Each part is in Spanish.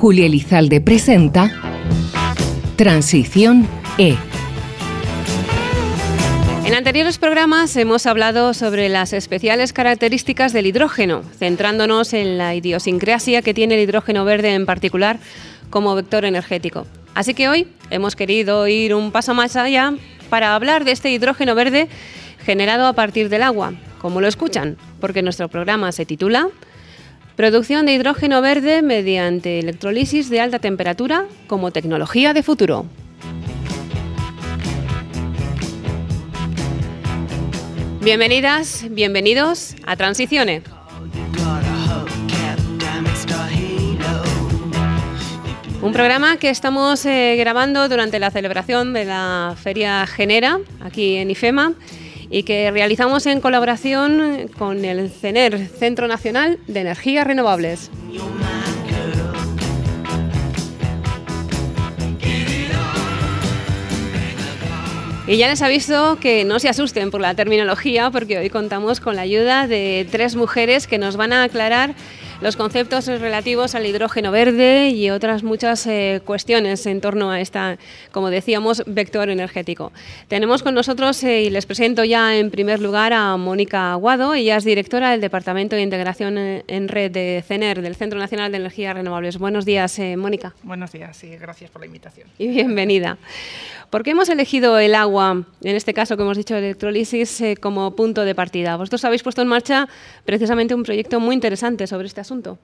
Julia Elizalde presenta Transición E. En anteriores programas hemos hablado sobre las especiales características del hidrógeno, centrándonos en la idiosincrasia que tiene el hidrógeno verde en particular como vector energético. Así que hoy hemos querido ir un paso más allá para hablar de este hidrógeno verde generado a partir del agua, como lo escuchan, porque nuestro programa se titula Producción de hidrógeno verde mediante electrolisis de alta temperatura como tecnología de futuro. Bienvenidas, bienvenidos a Transiciones. Un programa que estamos eh, grabando durante la celebración de la Feria Genera aquí en IFEMA y que realizamos en colaboración con el CENER, Centro Nacional de Energías Renovables. Y ya les aviso que no se asusten por la terminología, porque hoy contamos con la ayuda de tres mujeres que nos van a aclarar los conceptos relativos al hidrógeno verde y otras muchas eh, cuestiones en torno a esta, como decíamos, vector energético. Tenemos con nosotros, eh, y les presento ya en primer lugar a Mónica Aguado, ella es directora del Departamento de Integración eh, en Red de CENER, del Centro Nacional de Energías Renovables. Buenos días, Mónica. Buenos días y gracias por la invitación. Y bienvenida. ¿Por qué hemos elegido el agua, en este caso que hemos dicho electrólisis, como punto de partida? Vosotros habéis puesto en marcha precisamente un proyecto muy interesante sobre este asunto?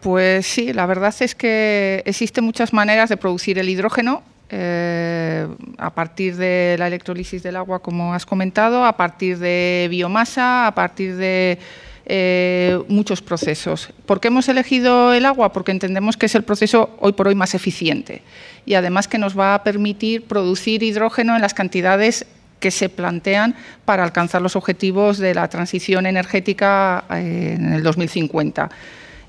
Pues sí, la verdad es que existen muchas maneras de producir el hidrógeno. Eh, a partir de la electrólisis del agua, como has comentado, a partir de biomasa, a partir de eh, muchos procesos. ¿Por qué hemos elegido el agua? Porque entendemos que es el proceso hoy por hoy más eficiente y además que nos va a permitir producir hidrógeno en las cantidades que se plantean para alcanzar los objetivos de la transición energética eh, en el 2050.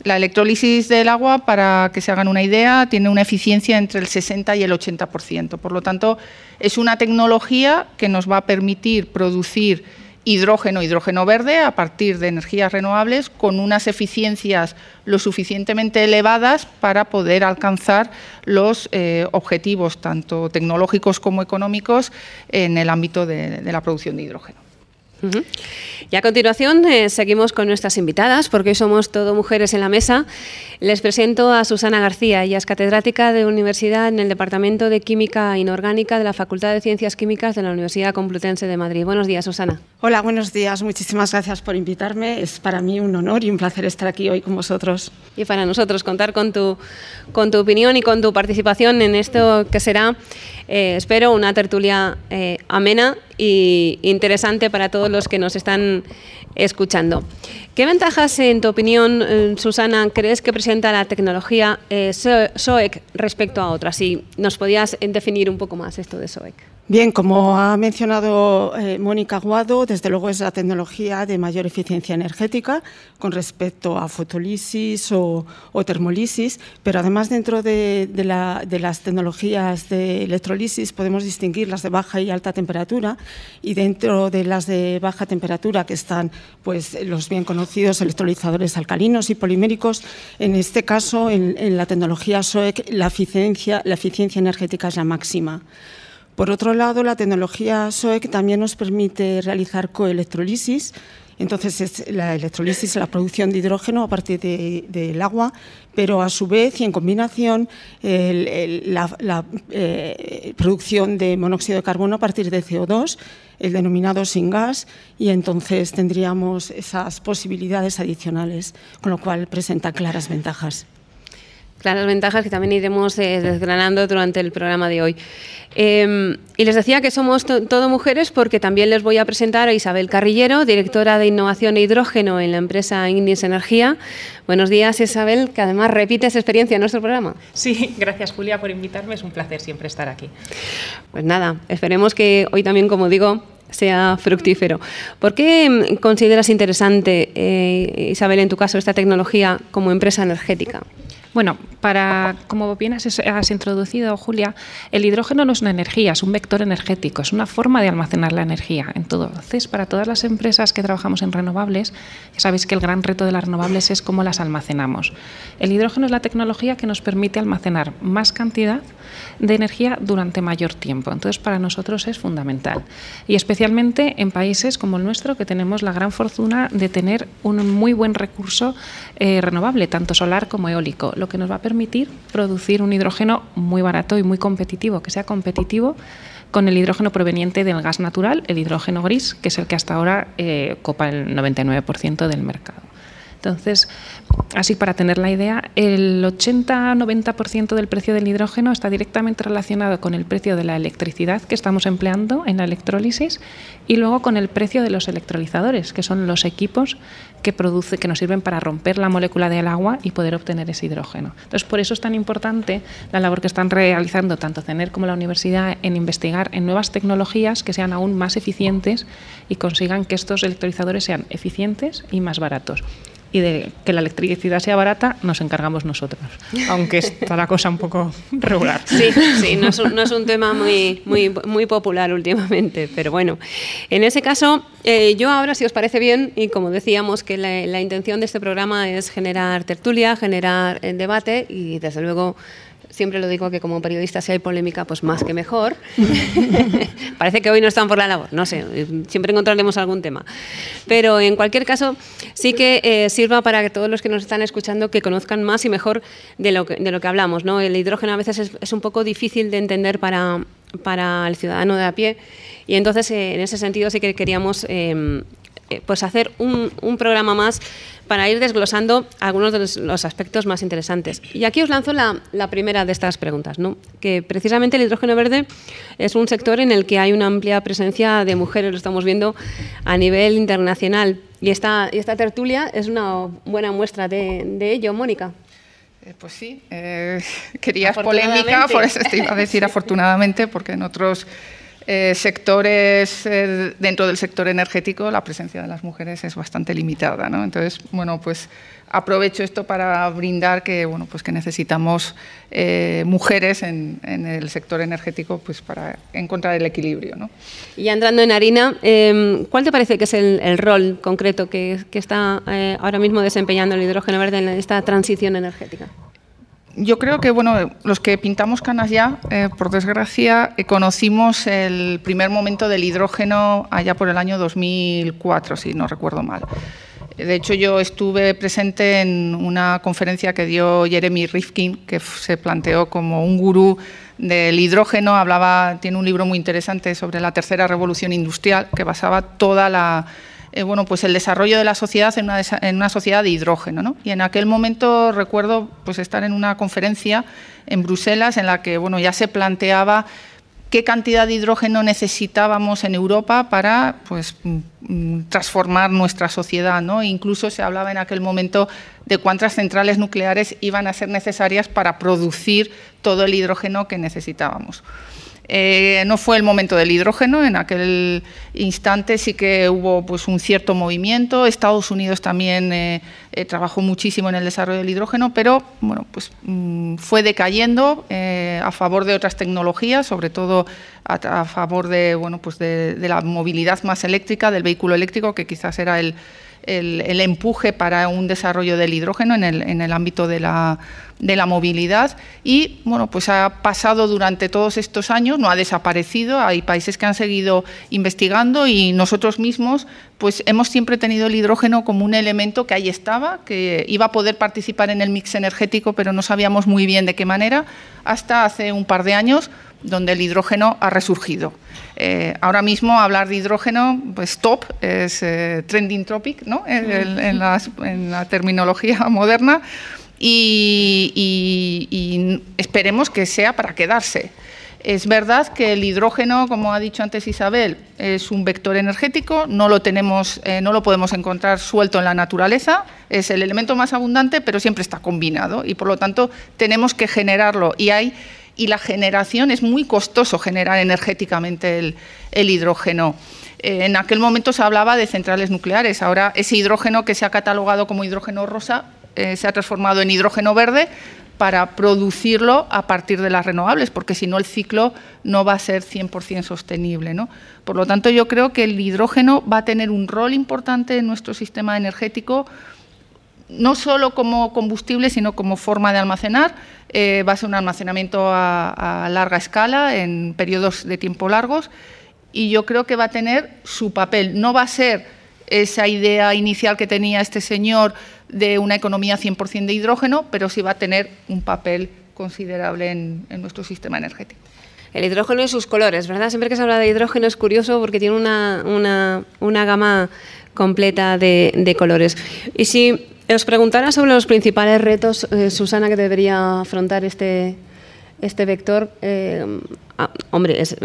La electrólisis del agua, para que se hagan una idea, tiene una eficiencia entre el 60 y el 80%. Por lo tanto, es una tecnología que nos va a permitir producir hidrógeno, hidrógeno verde, a partir de energías renovables, con unas eficiencias lo suficientemente elevadas para poder alcanzar los eh, objetivos, tanto tecnológicos como económicos, en el ámbito de la producción de hidrógeno. Y a continuación eh, seguimos con nuestras invitadas, porque hoy somos todo mujeres en la mesa. Les presento a Susana García, ella es catedrática de universidad en el Departamento de Química Inorgánica de la Facultad de Ciencias Químicas de la Universidad Complutense de Madrid. Buenos días, Susana. Hola, buenos días. Muchísimas gracias por invitarme. Es para mí un honor y un placer estar aquí hoy con vosotros. Y para nosotros contar con tu, con tu opinión y con tu participación en esto que será, eh, espero, una tertulia eh, amena y interesante para todos los que nos están escuchando. ¿Qué ventajas, en tu opinión, eh, Susana, crees que presenta la tecnología SOEC respecto a otras? Si nos podías definir un poco más esto de SOEC. Bien, como ha mencionado eh, Mónica Guado, desde luego es la tecnología de mayor eficiencia energética con respecto a fotolisis o, termolisis, pero además dentro de, las tecnologías de electrolisis podemos distinguir las de baja y alta temperatura y dentro de las de baja temperatura que están pues, los bien conocidos electrolizadores alcalinos y poliméricos, en este caso en, en la tecnología SOEC la eficiencia, la eficiencia energética es la máxima. Por otro lado, la tecnología SOEC también nos permite realizar coelectrolisis. Entonces, es la electrolisis es la producción de hidrógeno a partir del agua, pero a su vez y en combinación la, eh, producción de monóxido de carbono a partir de CO2, el denominado sin gas, y entonces tendríamos esas posibilidades adicionales, con lo cual presenta claras ventajas claras ventajas que también iremos eh, desgranando durante el programa de hoy. Em, y les decía que somos todo mujeres porque también les voy a presentar a Isabel Carrillero, directora de Innovación e Hidrógeno en la empresa Ignis Energía. Buenos días, Isabel, que además repites experiencia en nuestro programa. Sí, gracias Julia por invitarme, es un placer siempre estar aquí. Pues nada, esperemos que hoy también, como digo, sea fructífero. ¿Por qué em, consideras interesante, eh, Isabel, en tu caso, esta tecnología como empresa energética? Bueno, para, como bien has, introducido, Julia, el hidrógeno no es una energía, es un vector energético, es una forma de almacenar la energía. Entonces, para todas las empresas que trabajamos en renovables, ya sabéis que el gran reto de las renovables es cómo las almacenamos. El hidrógeno es la tecnología que nos permite almacenar más cantidad de energía durante mayor tiempo. Entonces, para nosotros es fundamental. Y especialmente en países como el nuestro, que tenemos la gran fortuna de tener un muy buen recurso eh, renovable, tanto solar como eólico, lo que nos va a permitir producir un hidrógeno muy barato y muy competitivo, que sea competitivo con el hidrógeno proveniente del gas natural, el hidrógeno gris, que es el que hasta ahora eh, copa el 99% del mercado. Entonces, así para tener la idea, el 80-90% del precio del hidrógeno está directamente relacionado con el precio de la electricidad que estamos empleando en la electrólisis y luego con el precio de los electrolizadores, que son los equipos que, produce, que nos sirven para romper la molécula del agua y poder obtener ese hidrógeno. Entonces, por eso es tan importante la labor que están realizando tanto CENER como la universidad en investigar en nuevas tecnologías que sean aún más eficientes y consigan que estos electrolizadores sean eficientes y más baratos y de que la electricidad sea barata nos encargamos nosotros, aunque está la cosa un poco regular. Sí, sí, no es un, no es un tema muy, muy, muy popular últimamente, pero bueno, en ese caso, eh, yo ahora, si os parece bien, y como decíamos, que la, la intención de este programa es generar tertulia, generar eh, debate y desde luego siempre lo digo que como periodista si hay polémica, pues más que mejor. Parece que hoy no están por la labor, no sé, siempre encontraremos algún tema. Pero en cualquier caso, sí que eh, sirva para que todos los que nos están escuchando que conozcan más y mejor de lo que, de lo que hablamos. ¿no? El hidrógeno a veces es, un poco difícil de entender para, para el ciudadano de a pie y entonces eh, en ese sentido sí que queríamos eh, pues hacer un programa más para ir desglosando algunos de los, aspectos más interesantes. Y aquí os lanzo la, primera de estas preguntas, ¿no? que precisamente el hidrógeno verde es un sector en el que hay una amplia presencia de mujeres, lo estamos viendo a nivel internacional. Y esta, esta tertulia es una buena muestra de, ello, Mónica. Eh, pues sí, eh, querías polémica, por eso te iba a decir afortunadamente, porque en otros eh, sectores eh, dentro del sector energético la presencia de las mujeres es bastante limitada. ¿no? Entonces, bueno, pues aprovecho esto para brindar que, bueno, pues que necesitamos eh, mujeres en, el sector energético pues para encontrar el equilibrio. ¿no? Y entrando en harina, em, ¿cuál te parece que es el, rol concreto que está ahora mismo desempeñando el hidrógeno verde en esta transición energética? Yo creo que bueno, los que pintamos canas ya, eh, por desgracia, eh, conocimos el primer momento del hidrógeno allá por el año 2004, si no recuerdo mal. De hecho, yo estuve presente en una conferencia que dio Jeremy Rifkin, que se planteó como un gurú del hidrógeno. Hablaba, tiene un libro muy interesante sobre la tercera revolución industrial, que basaba toda la eh, bueno, pues el desarrollo de la sociedad en una, en una sociedad de hidrógeno. Y en aquel momento recuerdo pues, estar en una conferencia en Bruselas en la que bueno, ya se planteaba qué cantidad de hidrógeno necesitábamos en Europa para pues, mm, transformar nuestra sociedad. ¿no? incluso se hablaba en aquel momento de cuántas centrales nucleares iban a ser necesarias para producir todo el hidrógeno que necesitábamos. Eh, no fue el momento del hidrógeno, en aquel instante sí que hubo pues, un cierto movimiento. Estados Unidos también eh, eh, trabajó muchísimo en el desarrollo del hidrógeno, pero bueno, pues, mm, fue decayendo a favor de otras tecnologías, sobre todo a, favor de, bueno, pues de la movilidad más eléctrica, del vehículo eléctrico, que quizás era el, el, empuje para un desarrollo del hidrógeno en el, en el ámbito de la, de la, movilidad y bueno, pues ha pasado durante todos estos años, no ha desaparecido, hay países que han seguido investigando y nosotros mismos pues hemos siempre tenido el hidrógeno como un elemento que ahí estaba, que iba a poder participar en el mix energético, pero no sabíamos muy bien de qué manera, hasta hace un par de años donde el hidrógeno ha resurgido. Eh, ahora mismo hablar de hidrógeno, pues top, es eh, trending topic ¿no? en, la terminología moderna y, esperemos que sea para quedarse. Es verdad que el hidrógeno, como ha dicho antes Isabel, es un vector energético, no lo, tenemos, eh, no lo podemos encontrar suelto en la naturaleza, es el elemento más abundante, pero siempre está combinado y por lo tanto tenemos que generarlo y hay y la generación es muy costoso generar energéticamente el, hidrógeno. Eh, en aquel momento se hablaba de centrales nucleares, ahora ese hidrógeno que se ha catalogado como hidrógeno rosa eh, se ha transformado en hidrógeno verde, para producirlo a partir de las renovables, porque si no el ciclo no va a ser 100% sostenible. ¿no? Por lo tanto, yo creo que el hidrógeno va a tener un rol importante en nuestro sistema energético, no solo como combustible, sino como forma de almacenar. Eh, va a ser un almacenamiento a, larga escala, en periodos de tiempo largos, y yo creo que va a tener su papel. No va a ser esa idea inicial que tenía este señor de una economía 100% de hidrógeno, pero sí va a tener un papel considerable en, nuestro sistema energético. El hidrógeno y sus colores, ¿verdad? Siempre que se habla de hidrógeno es curioso porque tiene una, gama completa de, colores. Y si os preguntara sobre los principales retos, eh, Susana, que debería afrontar este, este vector, eh, ah, hombre, es,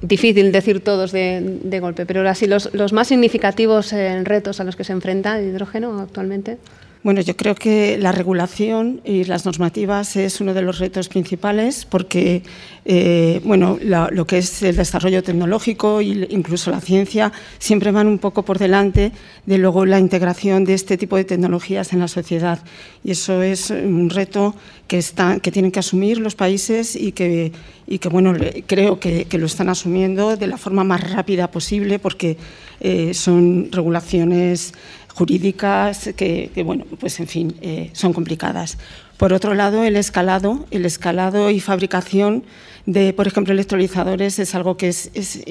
difícil decir todos de, golpe, pero así los, los más significativos eh, retos a los que se enfrenta el hidrógeno actualmente. Bueno, yo creo que la regulación y las normativas es uno de los retos principales porque, eh, bueno, lo que es el desarrollo tecnológico e incluso la ciencia siempre van un poco por delante de luego la integración de este tipo de tecnologías en la sociedad. Y eso es un reto que, está, que tienen que asumir los países y que, y que bueno, creo que, lo están asumiendo de la forma más rápida posible porque eh, son regulaciones jurídicas que, bueno, pues en fin, eh, son complicadas. Por otro lado, el escalado, el escalado y fabricación de, por ejemplo, electrolizadores es algo que es, es,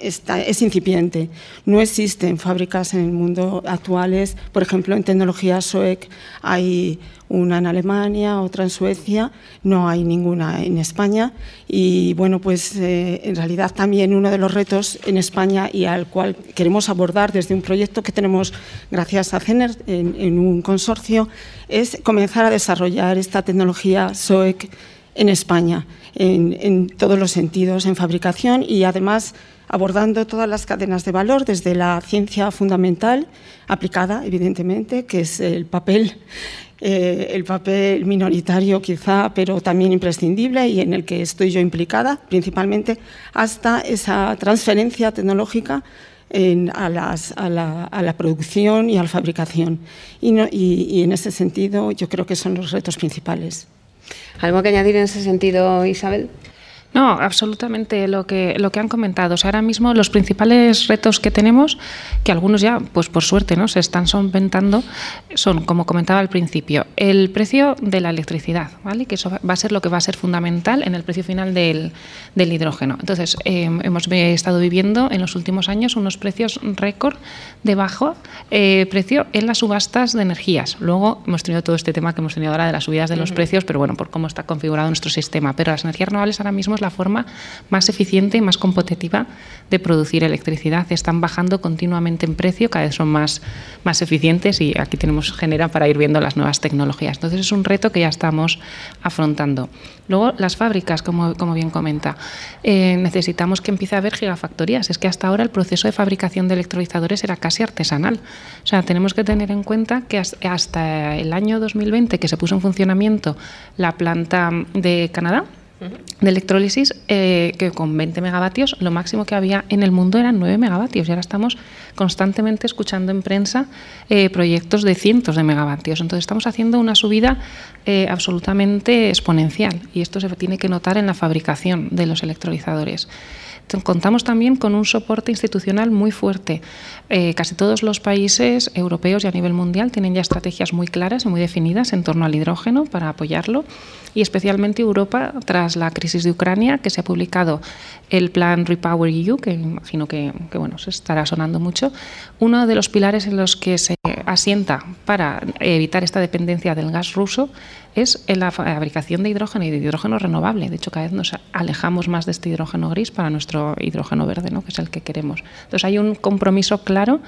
es, incipiente. No existen fábricas en el mundo actuales, por ejemplo, en tecnología SOEC hay una en Alemania, otra en Suecia, no hay ninguna en España. Y bueno, pues eh, en realidad también uno de los retos en España y al cual queremos abordar desde un proyecto que tenemos gracias a CENER en, un consorcio es comenzar a desarrollar esta tecnología SOEC en España, en, todos los sentidos, en fabricación y además abordando todas las cadenas de valor, desde la ciencia fundamental, aplicada, evidentemente, que es el papel, eh, el papel minoritario quizá, pero también imprescindible y en el que estoy yo implicada, principalmente, hasta esa transferencia tecnológica a, la, producción y a la fabricación. y en ese sentido yo creo que son los retos principales. ¿Algo que añadir en ese sentido, Isabel? No, absolutamente lo que, lo que han comentado. O sea, ahora mismo los principales retos que tenemos, que algunos ya, pues por suerte, ¿no? se están solventando, son, como comentaba al principio, el precio de la electricidad, ¿vale? que eso va a ser lo que va a ser fundamental en el precio final del, del hidrógeno. Entonces, em, hemos estado viviendo en los últimos años unos precios récord de bajo eh, precio en las subastas de energías. Luego hemos tenido todo este tema que hemos tenido ahora de las subidas de los precios, pero bueno, por cómo está configurado nuestro sistema. Pero las energías renovables ahora mismo es la forma más eficiente y más competitiva de producir electricidad. Están bajando continuamente en precio, cada vez son más, más eficientes y aquí tenemos genera para ir viendo las nuevas tecnologías. Entonces es un reto que ya estamos afrontando. Luego las fábricas, como, como bien comenta, eh, necesitamos que empiece a haber gigafactorías. Es que hasta ahora el proceso de fabricación de electrolizadores era casi artesanal. O sea, tenemos que tener en cuenta que hasta el año 2020 que se puso en funcionamiento la planta de Canadá, de electrólisis eh, que con 20 megavatios lo máximo que había en el mundo eran 9 megavatios y ahora estamos constantemente escuchando en prensa eh, proyectos de cientos de megavatios. Entonces estamos haciendo una subida eh, absolutamente exponencial y esto se tiene que notar en la fabricación de los electrolizadores. Contamos también con un soporte institucional muy fuerte. Eh, casi todos los países europeos y a nivel mundial tienen ya estrategias muy claras y muy definidas en torno al hidrógeno para apoyarlo y especialmente Europa tras la crisis de Ucrania que se ha publicado el plan Repower EU, que imagino que, que bueno, se estará sonando mucho. Uno de los pilares en los que se asienta para evitar esta dependencia del gas ruso es en la fabricación de hidrógeno y de hidrógeno renovable. De hecho, cada vez nos alejamos más de este hidrógeno gris para nuestro hidrógeno verde, ¿no? que es el que queremos. Entonces, hay un compromiso claro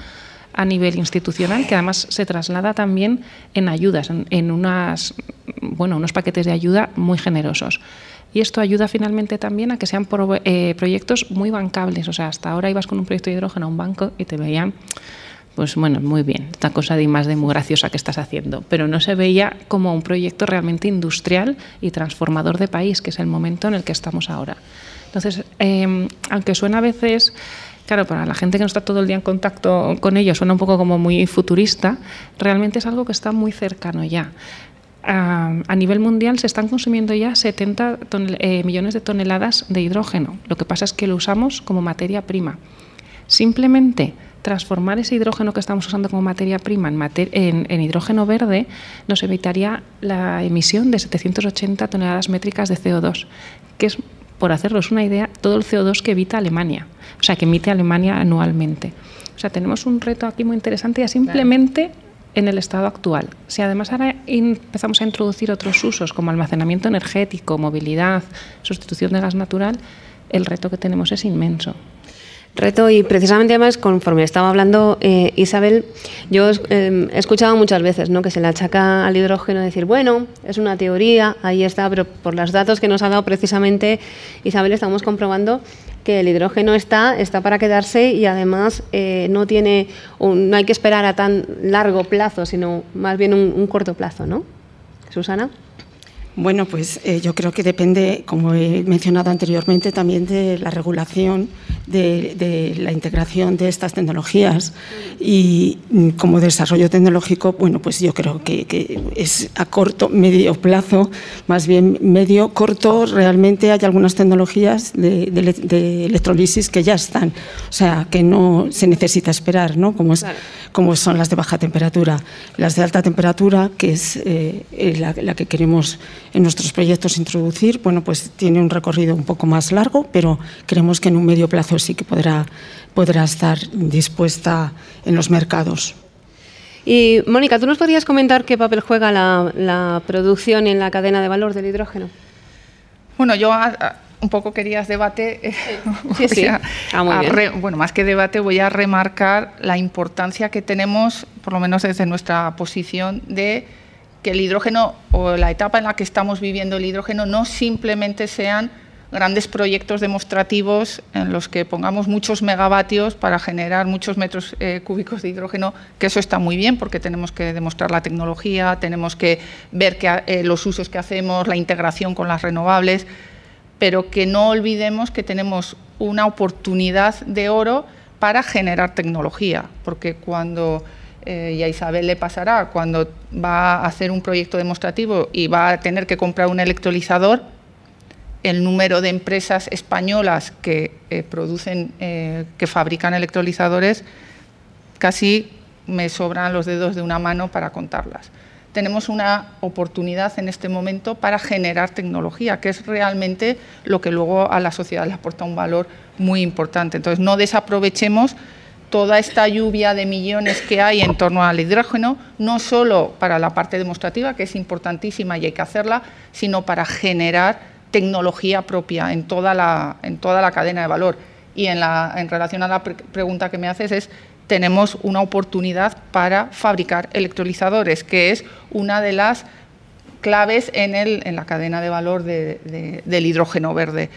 a nivel institucional que además se traslada también en ayudas, en, unas, bueno, unos paquetes de ayuda muy generosos. Y esto ayuda finalmente también a que sean eh, proyectos muy bancables. O sea, hasta ahora ibas con un proyecto de hidrógeno a un banco y te veían pues bueno, muy bien, esta cosa de más de muy graciosa que estás haciendo, pero no se veía como un proyecto realmente industrial y transformador de país, que es el momento en el que estamos ahora. Entonces, em, aunque suena a veces, claro, para la gente que no está todo el día en contacto con ello, suena un poco como muy futurista, realmente es algo que está muy cercano ya. a, nivel mundial se están consumiendo ya 70 eh, millones de toneladas de hidrógeno. Lo que pasa es que lo usamos como materia prima. Simplemente transformar ese hidrógeno que estamos usando como materia prima en, en, hidrógeno verde nos evitaría la emisión de 780 toneladas métricas de CO2, que es, por hacernos una idea, todo el CO2 que evita Alemania, o sea, que emite Alemania anualmente. O sea, tenemos un reto aquí muy interesante ya simplemente en el estado actual. Si además ahora empezamos a introducir otros usos como almacenamiento energético, movilidad, sustitución de gas natural, el reto que tenemos es inmenso. Reto y precisamente además conforme estaba hablando eh, Isabel, yo eh, he escuchado muchas veces ¿no? que se le achaca al hidrógeno decir, bueno, es una teoría, ahí está, pero por los datos que nos ha dado precisamente Isabel estamos comprobando que el hidrógeno está, está para quedarse y además eh, no, tiene no hay que esperar a tan largo plazo, sino más bien un, un corto plazo, ¿no? Susana. Bueno, pues eh, yo creo que depende, como he mencionado anteriormente, también de la regulación, de, la integración de estas tecnologías. Y mm, como desarrollo tecnológico, bueno, pues yo creo que, es a corto, medio plazo, más bien medio, corto, realmente hay algunas tecnologías de, electrolisis que ya están. O sea, que no se necesita esperar, ¿no? Como, como son las de baja temperatura. Las de alta temperatura, que es eh, la que queremos en nuestros proyectos introducir, bueno, pues tiene un recorrido un poco más largo, pero creemos que en un medio plazo sí que podrá, podrá estar dispuesta en los mercados. Y Mónica, ¿tú nos podrías comentar qué papel juega la, producción en la cadena de valor del hidrógeno? Bueno, yo un poco querías debate. Sí, sí. Ah, bueno, más que debate, voy a remarcar la importancia que tenemos, por lo menos desde nuestra posición, de que el hidrógeno o la etapa en la que estamos viviendo el hidrógeno no simplemente sean grandes proyectos demostrativos en los que pongamos muchos megavatios para generar muchos metros eh, cúbicos de hidrógeno, que eso está muy bien porque tenemos que demostrar la tecnología, tenemos que ver que, eh, los usos que hacemos, la integración con las renovables, pero que no olvidemos que tenemos una oportunidad de oro para generar tecnología, porque cuando eh, y a Isabel le pasará cuando va a hacer un proyecto demostrativo y va a tener que comprar un electrolizador, el número de empresas españolas que eh, producen, eh, que fabrican electrolizadores, casi me sobran los dedos de una mano para contarlas. Tenemos una oportunidad en este momento para generar tecnología, que es realmente lo que luego a la sociedad le aporta un valor muy importante. Entonces, no desaprovechemos toda esta lluvia de millones que hay en torno al hidrógeno, no solo para la parte demostrativa, que es importantísima y hay que hacerla, sino para generar tecnología propia en toda la, en toda la cadena de valor. Y en, la, en relación a la pregunta que me haces es, tenemos una oportunidad para fabricar electrolizadores, que es una de las claves en, la cadena de valor del hidrógeno verde.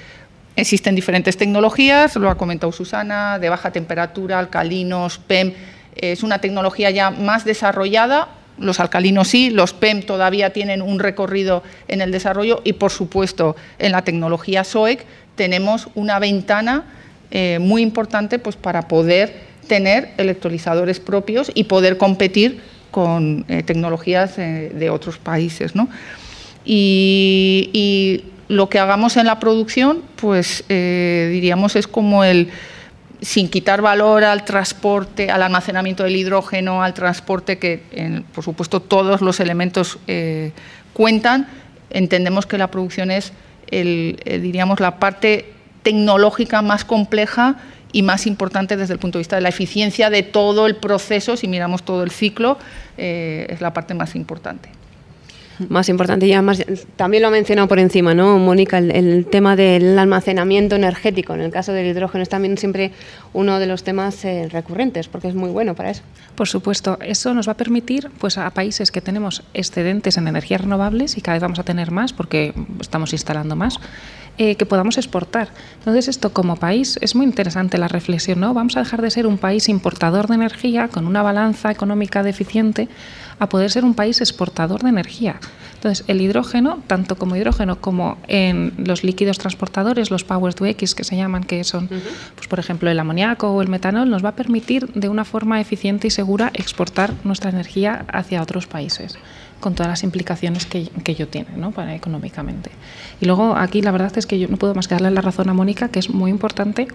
Existen diferentes tecnologías, lo ha comentado Susana, de baja temperatura, alcalinos, PEM. Es una tecnología ya más desarrollada, los alcalinos sí, los PEM todavía tienen un recorrido en el desarrollo y, por supuesto, en la tecnología SOEC tenemos una ventana eh, muy importante pues, para poder tener electrolizadores propios y poder competir con eh, tecnologías eh, de otros países. ¿no? y lo que hagamos en la producción, pues eh, diríamos es como el, sin quitar valor al transporte, al almacenamiento del hidrógeno, al transporte, que por supuesto todos los elementos cuentan, entendemos que la producción es, el, diríamos, la parte tecnológica más compleja y más importante desde el punto de vista de la eficiencia de todo el proceso, si miramos todo el ciclo, es la parte más importante más importante. Y además, también lo ha mencionado por encima, ¿no, Mónica? El, tema del almacenamiento energético. En el caso del hidrógeno es también siempre uno de los temas eh, recurrentes, porque es muy bueno para eso. Por supuesto, eso nos va a permitir, pues a países que tenemos excedentes en energías renovables y cada vez vamos a tener más porque estamos instalando más, eh, que podamos exportar. Entonces, esto como país es muy interesante la reflexión, ¿no? Vamos a dejar de ser un país importador de energía con una balanza económica deficiente a poder ser un país exportador de energía. Entonces, el hidrógeno, tanto como hidrógeno como en los líquidos transportadores, los Power to X que se llaman, que son, pues, por ejemplo, el amoníaco o el metanol, nos va a permitir de una forma eficiente y segura exportar nuestra energía hacia otros países. con todas las implicaciones que, que ello tiene ¿no? para económicamente. Y luego aquí la verdad es que yo no puedo más que darle la razón a Mónica, que es muy importante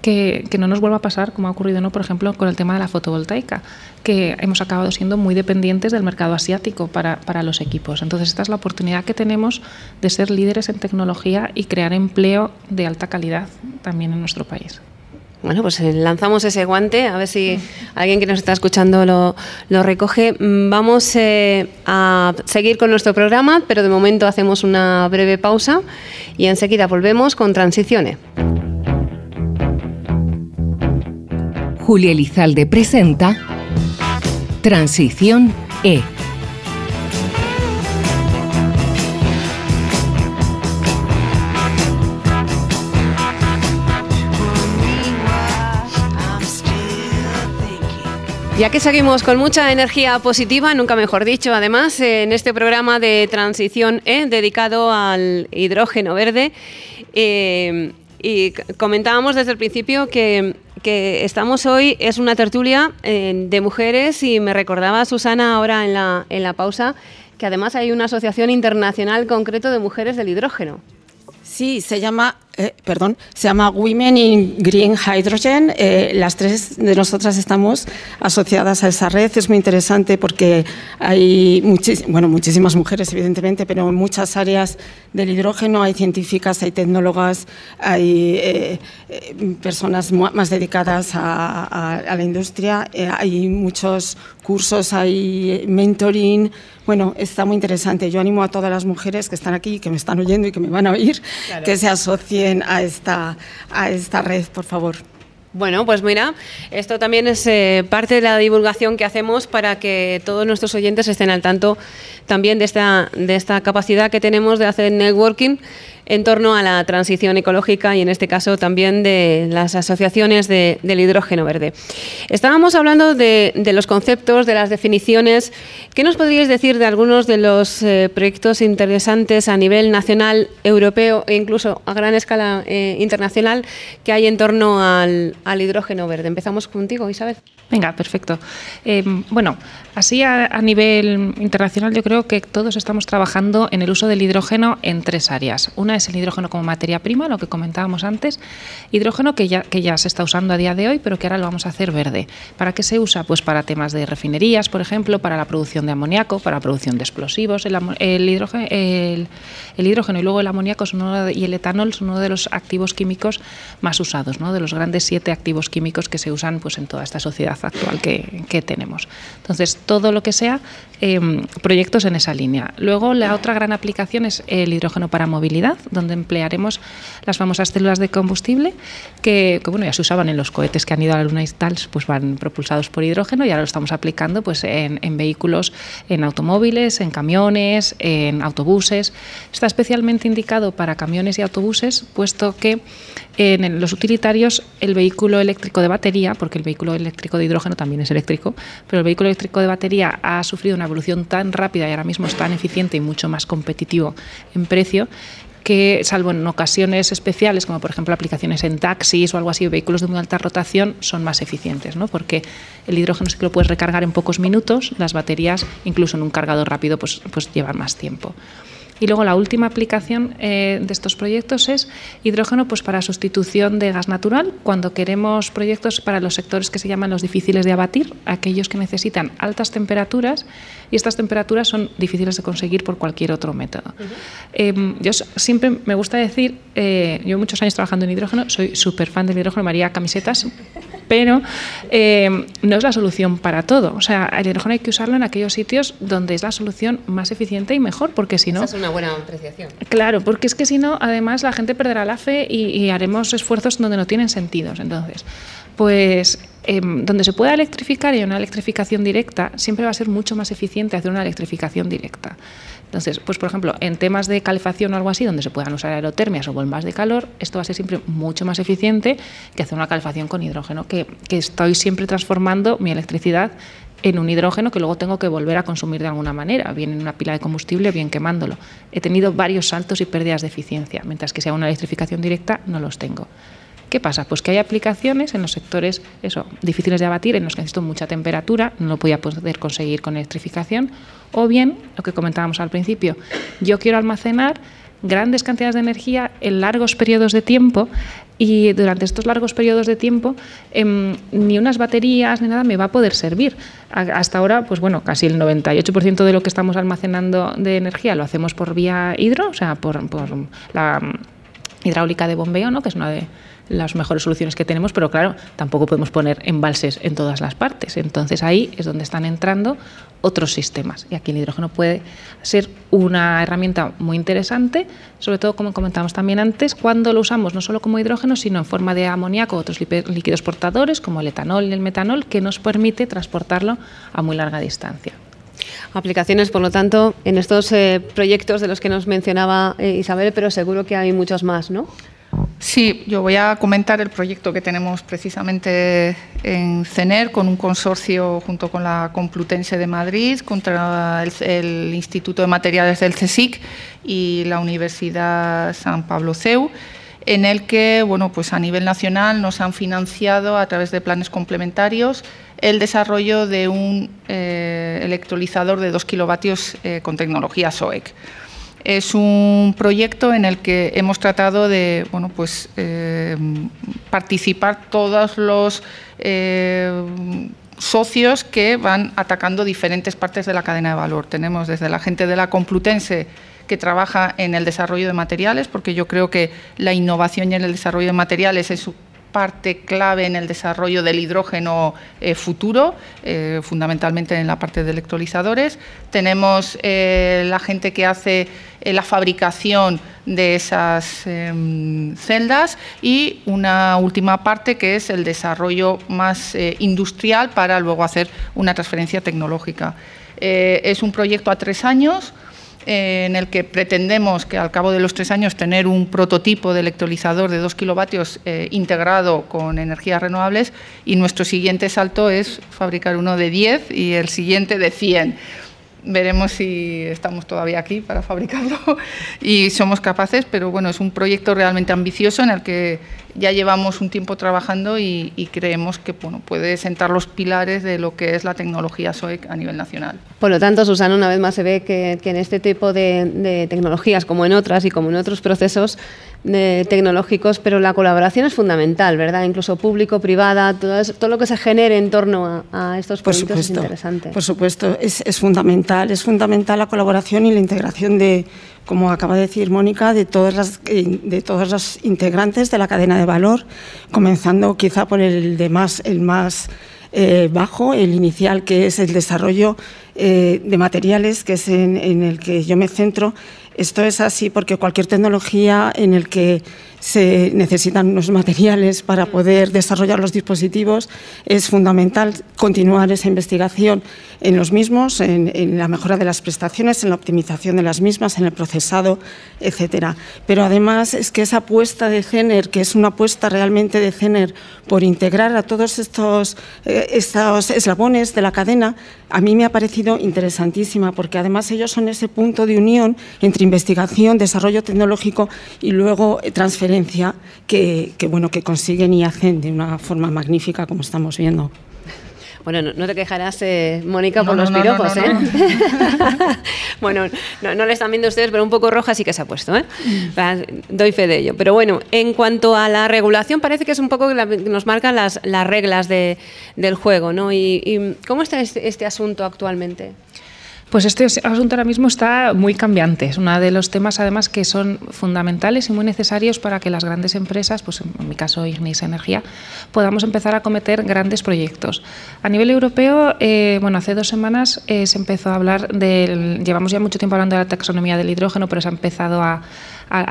que, no nos vuelva a pasar como ha ocurrido, ¿no? por ejemplo, con el tema de la fotovoltaica, que hemos acabado siendo muy dependientes del mercado asiático para, para los equipos. Entonces, esta es la oportunidad que tenemos de ser líderes en tecnología y crear empleo de alta calidad también en nuestro país. Bueno, pues eh, lanzamos ese guante, a ver si alguien que nos está escuchando lo, recoge. Mm, vamos eh, a seguir con nuestro programa, pero de momento hacemos una breve pausa y enseguida volvemos con Transiciones. Julia Elizalde presenta Transición E. Ya que seguimos con mucha energía positiva, nunca mejor dicho, además, en este programa de Transición E dedicado al hidrógeno verde. Eh, y comentábamos desde el principio que que estamos hoy es una tertulia eh, de mujeres y me recordaba Susana ahora en la, en la pausa que además hay una asociación internacional concreto de mujeres del hidrógeno. Sí, se llama eh, perdón, se llama Women in Green Hydrogen. Eh, las tres de nosotras estamos asociadas a esa red. Es muy interesante porque hay bueno, muchísimas mujeres, evidentemente, pero en muchas áreas del hidrógeno hay científicas, hay tecnólogas, hay eh, personas más dedicadas a, a la industria, hay muchos cursos, hay mentoring. Bueno, está muy interesante. Yo animo a todas las mujeres que están aquí, que me están oyendo y que me van a oír, que se asocien a esta, a esta red, por favor. Bueno, pues mira, esto también es eh, parte de la divulgación que hacemos para que todos nuestros oyentes estén al tanto también de esta, de esta capacidad que tenemos de hacer networking en torno a la transición ecológica y en este caso también de las asociaciones del hidrógeno verde. Estábamos hablando de, los conceptos, de las definiciones. ¿Qué nos podríais decir de algunos de los eh, proyectos interesantes a nivel nacional, europeo e incluso a gran escala eh, internacional que hay en torno al, hidrógeno verde? Empezamos contigo, Isabel. Venga, perfecto. Eh, bueno, así a, nivel internacional yo creo que todos estamos trabajando en el uso del hidrógeno en tres áreas. Una es el hidrógeno como materia prima, lo que comentábamos antes. Hidrógeno que ya, que ya se está usando a día de hoy, pero que ahora lo vamos a hacer verde. ¿Para qué se usa? Pues para temas de refinerías, por ejemplo, para la producción de amoníaco, para la producción de explosivos. El, hidrógeno, el, hidrógeno y luego el amoníaco y el etanol son uno de los activos químicos más usados, ¿no? de los grandes siete activos químicos que se usan pues, en toda esta sociedad actual que, tenemos. Entonces, todo lo que sea em, proyectos en esa línea. Luego, la otra gran aplicación es el hidrógeno para movilidad, donde emplearemos las famosas células de combustible que, bueno, ya se usaban en los cohetes que han ido a la Luna y tal, pues van propulsados por hidrógeno y ahora lo estamos aplicando pues, en, en vehículos, en automóviles, en camiones, en autobuses. Está especialmente indicado para camiones y autobuses, puesto que en los utilitarios el vehículo eléctrico de batería, porque el vehículo eléctrico de hidrógeno también es eléctrico, pero el vehículo eléctrico de batería ha sufrido una evolución tan rápida y ahora mismo es tan eficiente y mucho más competitivo en precio que, salvo en ocasiones especiales, como por ejemplo aplicaciones en taxis o algo así, vehículos de muy alta rotación, son más eficientes, ¿no? porque el hidrógeno sí que lo puedes recargar en pocos minutos, las baterías, incluso en un cargador rápido, pues, pues llevan más tiempo. Y luego la última aplicación eh, de estos proyectos es hidrógeno pues, para sustitución de gas natural, cuando queremos proyectos para los sectores que se llaman los difíciles de abatir, aquellos que necesitan altas temperaturas y estas temperaturas son difíciles de conseguir por cualquier otro método. Em, yo siempre me gusta decir, eh, yo muchos años trabajando en hidrógeno, soy súper fan del hidrógeno, María camisetas, pero em, no es la solución para todo. O sea, el hidrógeno hay que usarlo en aquellos sitios donde es la solución más eficiente y mejor, porque si no... Esa es una buena apreciación. Claro, porque es que si no, además la gente perderá la fe y, y haremos esfuerzos donde no tienen sentido. Entonces, pues Em, donde se pueda electrificar y una electrificación directa, siempre va a ser mucho más eficiente hacer una electrificación directa. Entonces, pues por ejemplo, en temas de calefacción o algo así, donde se puedan usar aerotermias o bombas de calor, esto va a ser siempre mucho más eficiente que hacer una calefacción con hidrógeno, que, estoy siempre transformando mi electricidad en un hidrógeno que luego tengo que volver a consumir de alguna manera, bien en una pila de combustible, bien quemándolo. He tenido varios saltos y pérdidas de eficiencia, mientras que hago una electrificación directa no los tengo. ¿Qué pasa? Pues que hay aplicaciones en los sectores eso, difíciles de abatir, en los que necesito mucha temperatura, no lo voy a poder conseguir con electrificación, o bien, lo que comentábamos al principio, yo quiero almacenar grandes cantidades de energía en largos periodos de tiempo y durante estos largos periodos de tiempo em, ni unas baterías ni nada me va a poder servir. hasta ahora, pues bueno, casi el 98% de lo que estamos almacenando de energía lo hacemos por vía hidro, o sea, por, por la hidráulica de bombeo, ¿no? que es una de las mejores soluciones que tenemos, pero claro, tampoco podemos poner embalses en todas las partes. Entonces ahí es donde están entrando otros sistemas. Y aquí el hidrógeno puede ser una herramienta muy interesante, sobre todo como comentamos también antes, cuando lo usamos no solo como hidrógeno, sino en forma de amoníaco o otros líquidos portadores, como el etanol y el metanol, que nos permite transportarlo a muy larga distancia aplicaciones, por lo tanto, en estos eh, proyectos de los que nos mencionaba eh, Isabel, pero seguro que hay muchos más, ¿no? Sí, yo voy a comentar el proyecto que tenemos precisamente en CENER con un consorcio junto con la Complutense de Madrid, contra el, Instituto de Materiales del CSIC y la Universidad San Pablo CEU en el que, bueno, pues a nivel nacional nos han financiado a través de planes complementarios el desarrollo de un eh, electrolizador de 2 kilovatios eh, con tecnología SOEC. Es un proyecto en el que hemos tratado de bueno, pues, eh, participar todos los eh, socios que van atacando diferentes partes de la cadena de valor. Tenemos desde la gente de la Complutense que trabaja en el desarrollo de materiales, porque yo creo que la innovación y el desarrollo de materiales es parte clave en el desarrollo del hidrógeno eh, futuro, eh, fundamentalmente en la parte de electrolizadores. Tenemos eh, la gente que hace la fabricación de esas em, celdas y una última parte que es el desarrollo más industrial para luego hacer una transferencia tecnológica. es un proyecto a tres años en el que pretendemos que al cabo de los tres años tener un prototipo de electrolizador de 2 kilovatios eh, integrado con energías renovables y nuestro siguiente salto es fabricar uno de 10 y el siguiente de 100 veremos si estamos todavía aquí para fabricarlo y somos capaces, pero bueno, es un proyecto realmente ambicioso en el que ya llevamos un tiempo trabajando y, creemos que bueno, puede sentar los pilares de lo que es la tecnología SOEC a nivel nacional. Por lo tanto, Susana, una vez más se ve que, en este tipo de, tecnologías, como en otras y como en otros procesos tecnológicos, pero la colaboración es fundamental, ¿verdad? Incluso público-privada, todo, todo, lo que se genere en torno a, estos proyectos es interesante. Por supuesto, es, es fundamental, es fundamental la colaboración y la integración de como acaba de decir Mónica, de todas las, eh, de todos los integrantes de la cadena de valor, comenzando quizá por el de más, el más eh, bajo, el inicial, que es el desarrollo eh, de materiales, que es en, en, el que yo me centro. Esto es así porque cualquier tecnología en el que se necesitan unos materiales para poder desarrollar los dispositivos, es fundamental continuar esa investigación en los mismos, en, la mejora de las prestaciones, en la optimización de las mismas, en el procesado, etcétera. Pero además es que esa apuesta de CENER, que es una apuesta realmente de CENER por integrar a todos estos, eh, estos eslabones de la cadena, a mí me ha parecido interesantísima, porque además ellos son ese punto de unión entre investigación, desarrollo tecnológico y luego eh, transferencia que, que, bueno, que consiguen y hacen de una forma magnífica, como estamos viendo. Bueno, no, te quejarás, eh, Mónica, por los piropos, ¿eh? bueno, no, le están viendo ustedes, pero un poco roja sí que se ha puesto, ¿eh? Doy fe de ello. Pero bueno, en cuanto a la regulación, parece que es un poco que nos marcan las, las reglas de, del juego, ¿no? ¿Y, cómo está este, este asunto actualmente? Pues este asunto ahora mismo está muy cambiante. Es uno de los temas, además, que son fundamentales y muy necesarios para que las grandes empresas, pues en mi caso Ignis Energía, podamos empezar a cometer grandes proyectos. A nivel europeo, eh, bueno, hace dos semanas eh, se empezó a hablar del. Llevamos ya mucho tiempo hablando de la taxonomía del hidrógeno, pero se ha empezado a,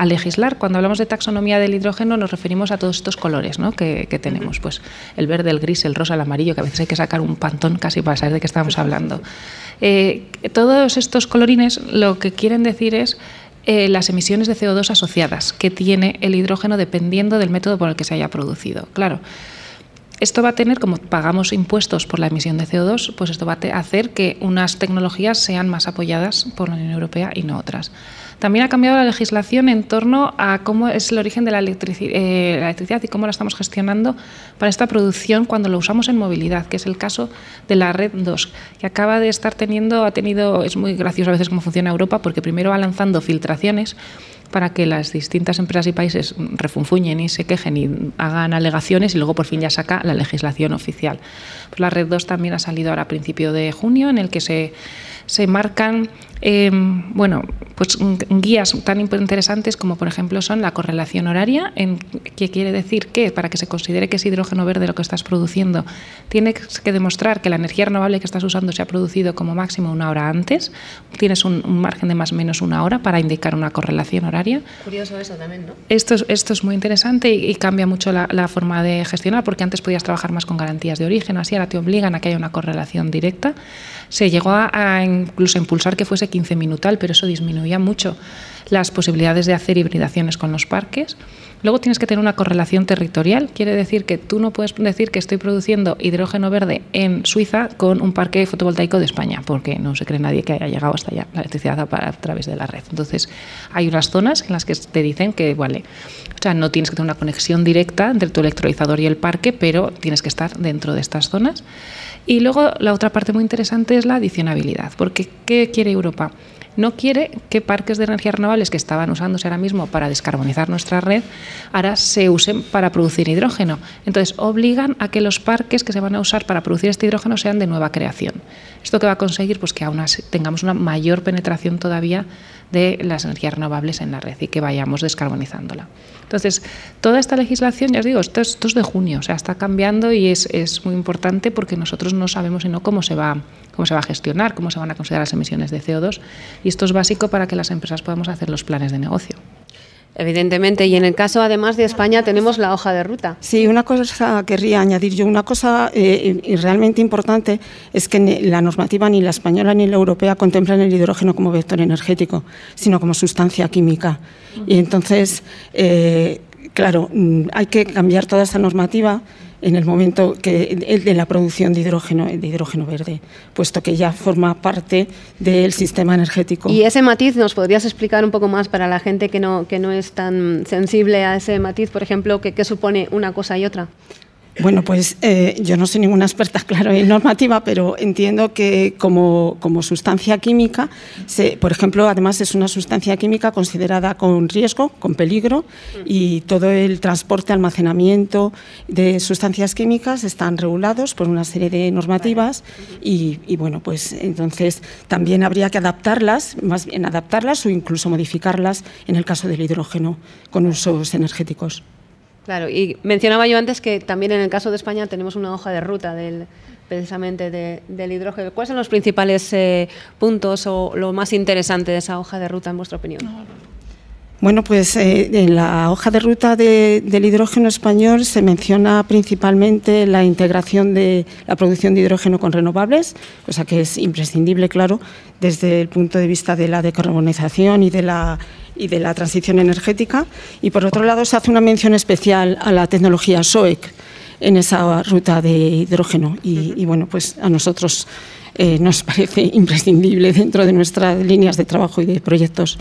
legislar. Cuando hablamos de taxonomía del hidrógeno nos referimos a todos estos colores ¿no? que, tenemos, pues el verde, el gris, el rosa, el amarillo, que a veces hay que sacar un pantón casi para saber de qué estamos hablando. Eh, todos estos colorines lo que quieren decir es eh, las emisiones de CO2 asociadas que tiene el hidrógeno dependiendo del método por el que se haya producido. Claro, esto va a tener, como pagamos impuestos por la emisión de CO2, pues esto va a hacer que unas tecnologías sean más apoyadas por la Unión Europea y no otras. También ha cambiado la legislación en torno a cómo es el origen de la, eh, la electricidad y cómo la estamos gestionando para esta producción cuando lo usamos en movilidad, que es el caso de la red 2, que acaba de estar teniendo, ha tenido, es muy gracioso a veces cómo funciona Europa, porque primero va lanzando filtraciones para que las distintas empresas y países refunfuñen y se quejen y hagan alegaciones y luego por fin ya saca la legislación oficial. Pues la Red 2 también ha salido ahora a principio de junio en el que se se marcan eh, bueno, pues guías tan interesantes como por ejemplo son la correlación horaria, en, que quiere decir que para que se considere que es hidrógeno verde lo que estás produciendo, tienes que demostrar que la energía renovable que estás usando se ha producido como máximo una hora antes, tienes un, margen de más o menos una hora para indicar una correlación horaria. Curioso eso también, ¿no? Esto es, esto es muy interesante y, cambia mucho la, la, forma de gestionar, porque antes podías trabajar más con garantías de origen, así ahora te obligan a que haya una correlación directa. Se llegó a, incluso a impulsar que fuese 15 minutal, pero eso disminuía mucho las posibilidades de hacer hibridaciones con los parques. Luego tienes que tener una correlación territorial, quiere decir que tú no puedes decir que estoy produciendo hidrógeno verde en Suiza con un parque fotovoltaico de España, porque no se cree nadie que haya llegado hasta allá la electricidad a, través de la red. Entonces, hay unas zonas en las que te dicen que, vale, o sea, no tienes que tener una conexión directa entre tu electrolizador y el parque, pero tienes que estar dentro de estas zonas. Y luego la otra parte muy interesante es la adicionabilidad, porque ¿qué quiere Europa? No quiere que parques de energías renovables que estaban usándose ahora mismo para descarbonizar nuestra red ahora se usen para producir hidrógeno. Entonces obligan a que los parques que se van a usar para producir este hidrógeno sean de nueva creación. ¿Esto que va a conseguir? Pues que aún tengamos una mayor penetración todavía de las energías renovables en la red y que vayamos descarbonizándola. Entonces, toda esta legislación, ya os digo, esto es, de junio, o sea, está cambiando y es, es, muy importante porque nosotros no sabemos sino cómo se va cómo se va a gestionar, cómo se van a considerar las emisiones de CO2 y esto es básico para que las empresas podamos hacer los planes de negocio. Evidentemente, y en el caso además de España tenemos la hoja de ruta. Sí, una cosa querría añadir yo, una cosa eh, realmente importante es que ni la normativa ni la española ni la europea contemplan el hidrógeno como vector energético, sino como sustancia química. Y entonces, eh, claro, mm, hay que cambiar toda esa normativa en el momento de la producción de hidrógeno, de hidrógeno verde, puesto que ya forma parte del sistema energético. Y ese matiz, ¿nos podrías explicar un poco más para la gente que no, que no es tan sensible a ese matiz, por ejemplo, qué supone una cosa y otra? Bueno, pues eh, yo no soy ninguna experta, claro, en normativa, pero entiendo que como, sustancia química, por ejemplo, además es una sustancia química considerada con riesgo, con peligro, y todo el transporte, almacenamiento de sustancias químicas están regulados por una serie de normativas y, y bueno, pues entonces también habría que adaptarlas, más bien adaptarlas o incluso modificarlas en el caso del hidrógeno con usos energéticos. Claro, y mencionaba yo antes que también en el caso de España tenemos una hoja de ruta del, precisamente del hidrógeno. ¿Cuáles son los principales eh, puntos o lo más interesante de esa hoja de ruta, en vuestra opinión? Bueno, pues eh, en la hoja de ruta del hidrógeno español se menciona principalmente la integración de la producción de hidrógeno con renovables, cosa que es imprescindible, claro, desde el punto de vista de la decarbonización y de la y de la transición energética. Y por otro lado, se hace una mención especial a la tecnología SOEC en esa ruta de hidrógeno. Y, bueno, pues a nosotros eh, nos parece imprescindible dentro de nuestras líneas de trabajo y de proyectos.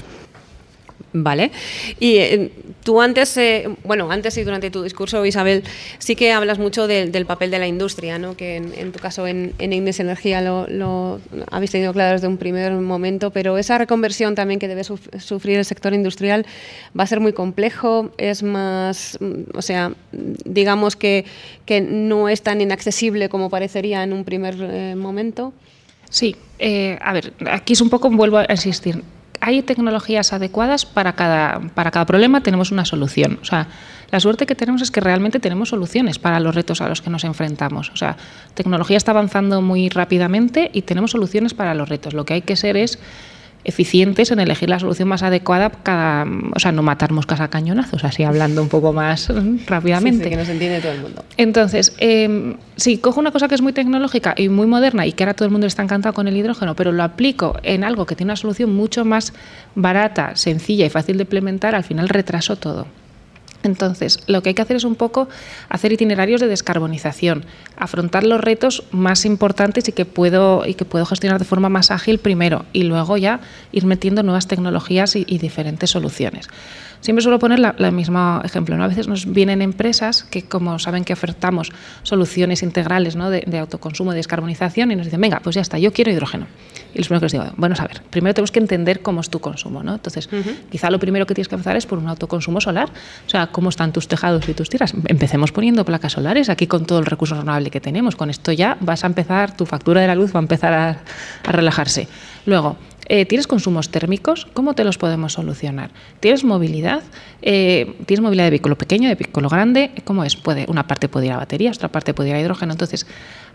Vale. Y eh, tú antes, eh, bueno, antes y durante tu discurso, Isabel, sí que hablas mucho del papel de la industria, ¿no? que en, tu caso en, en Ignis Energía lo, habéis tenido claro desde un primer momento, pero esa reconversión también que debe sufrir el sector industrial va a ser muy complejo, es más, o sea, digamos que, que no es tan inaccesible como parecería en un primer eh, momento. Sí, a ver, aquí es un poco, vuelvo a insistir, hay tecnologías adecuadas para cada, para cada problema, tenemos una solución. O sea, la suerte que tenemos es que realmente tenemos soluciones para los retos a los que nos enfrentamos. O sea, tecnología está avanzando muy rápidamente y tenemos soluciones para los retos. Lo que hay que ser es eficientes en elegir la solución más adecuada, cada, o sea, no matar moscas a cañonazos, así hablando un poco más rápidamente. Sí, que nos entiende todo el mundo. Entonces, eh, sí, cojo una cosa que es muy tecnológica y muy moderna y que ahora todo el mundo está encantado con el hidrógeno, pero lo aplico en algo que tiene una solución mucho más barata, sencilla y fácil de implementar, al final retraso todo. Entonces, lo que hay que hacer es un poco hacer itinerarios de descarbonización, afrontar los retos más importantes y que puedo, y que puedo gestionar de forma más ágil primero y luego ya ir metiendo nuevas tecnologías y, y diferentes soluciones. Siempre suelo poner la, la misma ejemplo. ¿no? A veces nos vienen empresas que, como saben que ofertamos soluciones integrales ¿no? de, de autoconsumo, de descarbonización, y nos dicen, venga, pues ya está, yo quiero hidrógeno. Y los primero que les digo, bueno, a ver, primero tenemos que entender cómo es tu consumo. ¿no? Entonces, uh -huh. quizá lo primero que tienes que empezar es por un autoconsumo solar. O sea, cómo están tus tejados y tus tiras. Empecemos poniendo placas solares aquí con todo el recurso renovable que tenemos. Con esto ya vas a empezar, tu factura de la luz va a empezar a, a relajarse. Luego, eh, ¿Tienes consumos térmicos? ¿Cómo te los podemos solucionar? ¿Tienes movilidad? Eh, ¿Tienes movilidad de vehículo pequeño, de vehículo grande? ¿Cómo es? Puede, una parte puede ir a baterías, otra parte puede ir a hidrógeno. Entonces,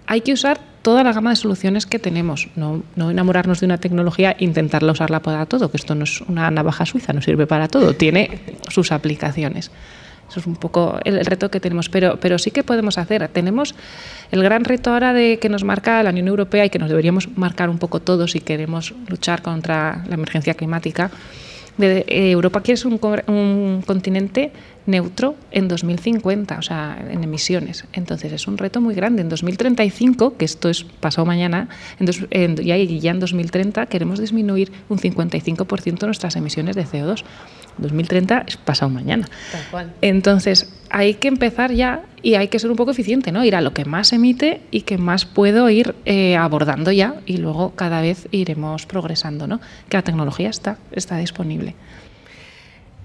hay que usar toda la gama de soluciones que tenemos, no, no enamorarnos de una tecnología e intentarla usarla para todo, que esto no es una navaja suiza, no sirve para todo, tiene sus aplicaciones. Eso es un poco el, reto que tenemos, pero, pero sí que podemos hacer. Tenemos el gran reto ahora de que nos marca la Unión Europea y que nos deberíamos marcar un poco todos si queremos luchar contra la emergencia climática. Eh, Europa quiere ser un, un, continente neutro en 2050, o sea, en emisiones. Entonces es un reto muy grande. En 2035, que esto es pasado mañana, en dos, en, ya, ya en 2030 queremos disminuir un 55% nuestras emisiones de CO2. 2030 es pasado mañana. Entonces, hay que empezar ya y hay que ser un poco eficiente, ¿no? Ir a lo que más emite y que más puedo ir eh, abordando ya y luego cada vez iremos progresando, ¿no? Que la tecnología está, está disponible.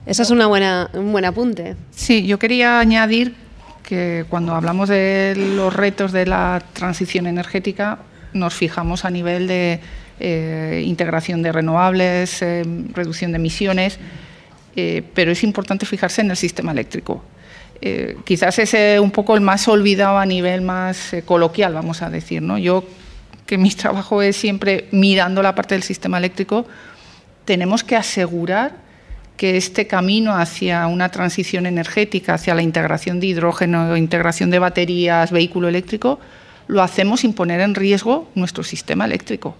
Esa es una buena, un buen apunte. Sí, yo quería añadir que cuando hablamos de los retos de la transición energética, nos fijamos a nivel de eh, integración de renovables, eh, reducción de emisiones, eh, pero es importante fijarse en el sistema eléctrico. Eh, quizás es eh, un poco el más olvidado a nivel más eh, coloquial, vamos a decir. ¿no? Yo, que mi trabajo es siempre mirando la parte del sistema eléctrico, tenemos que asegurar que este camino hacia una transición energética, hacia la integración de hidrógeno, integración de baterías, vehículo eléctrico, lo hacemos sin poner en riesgo nuestro sistema eléctrico.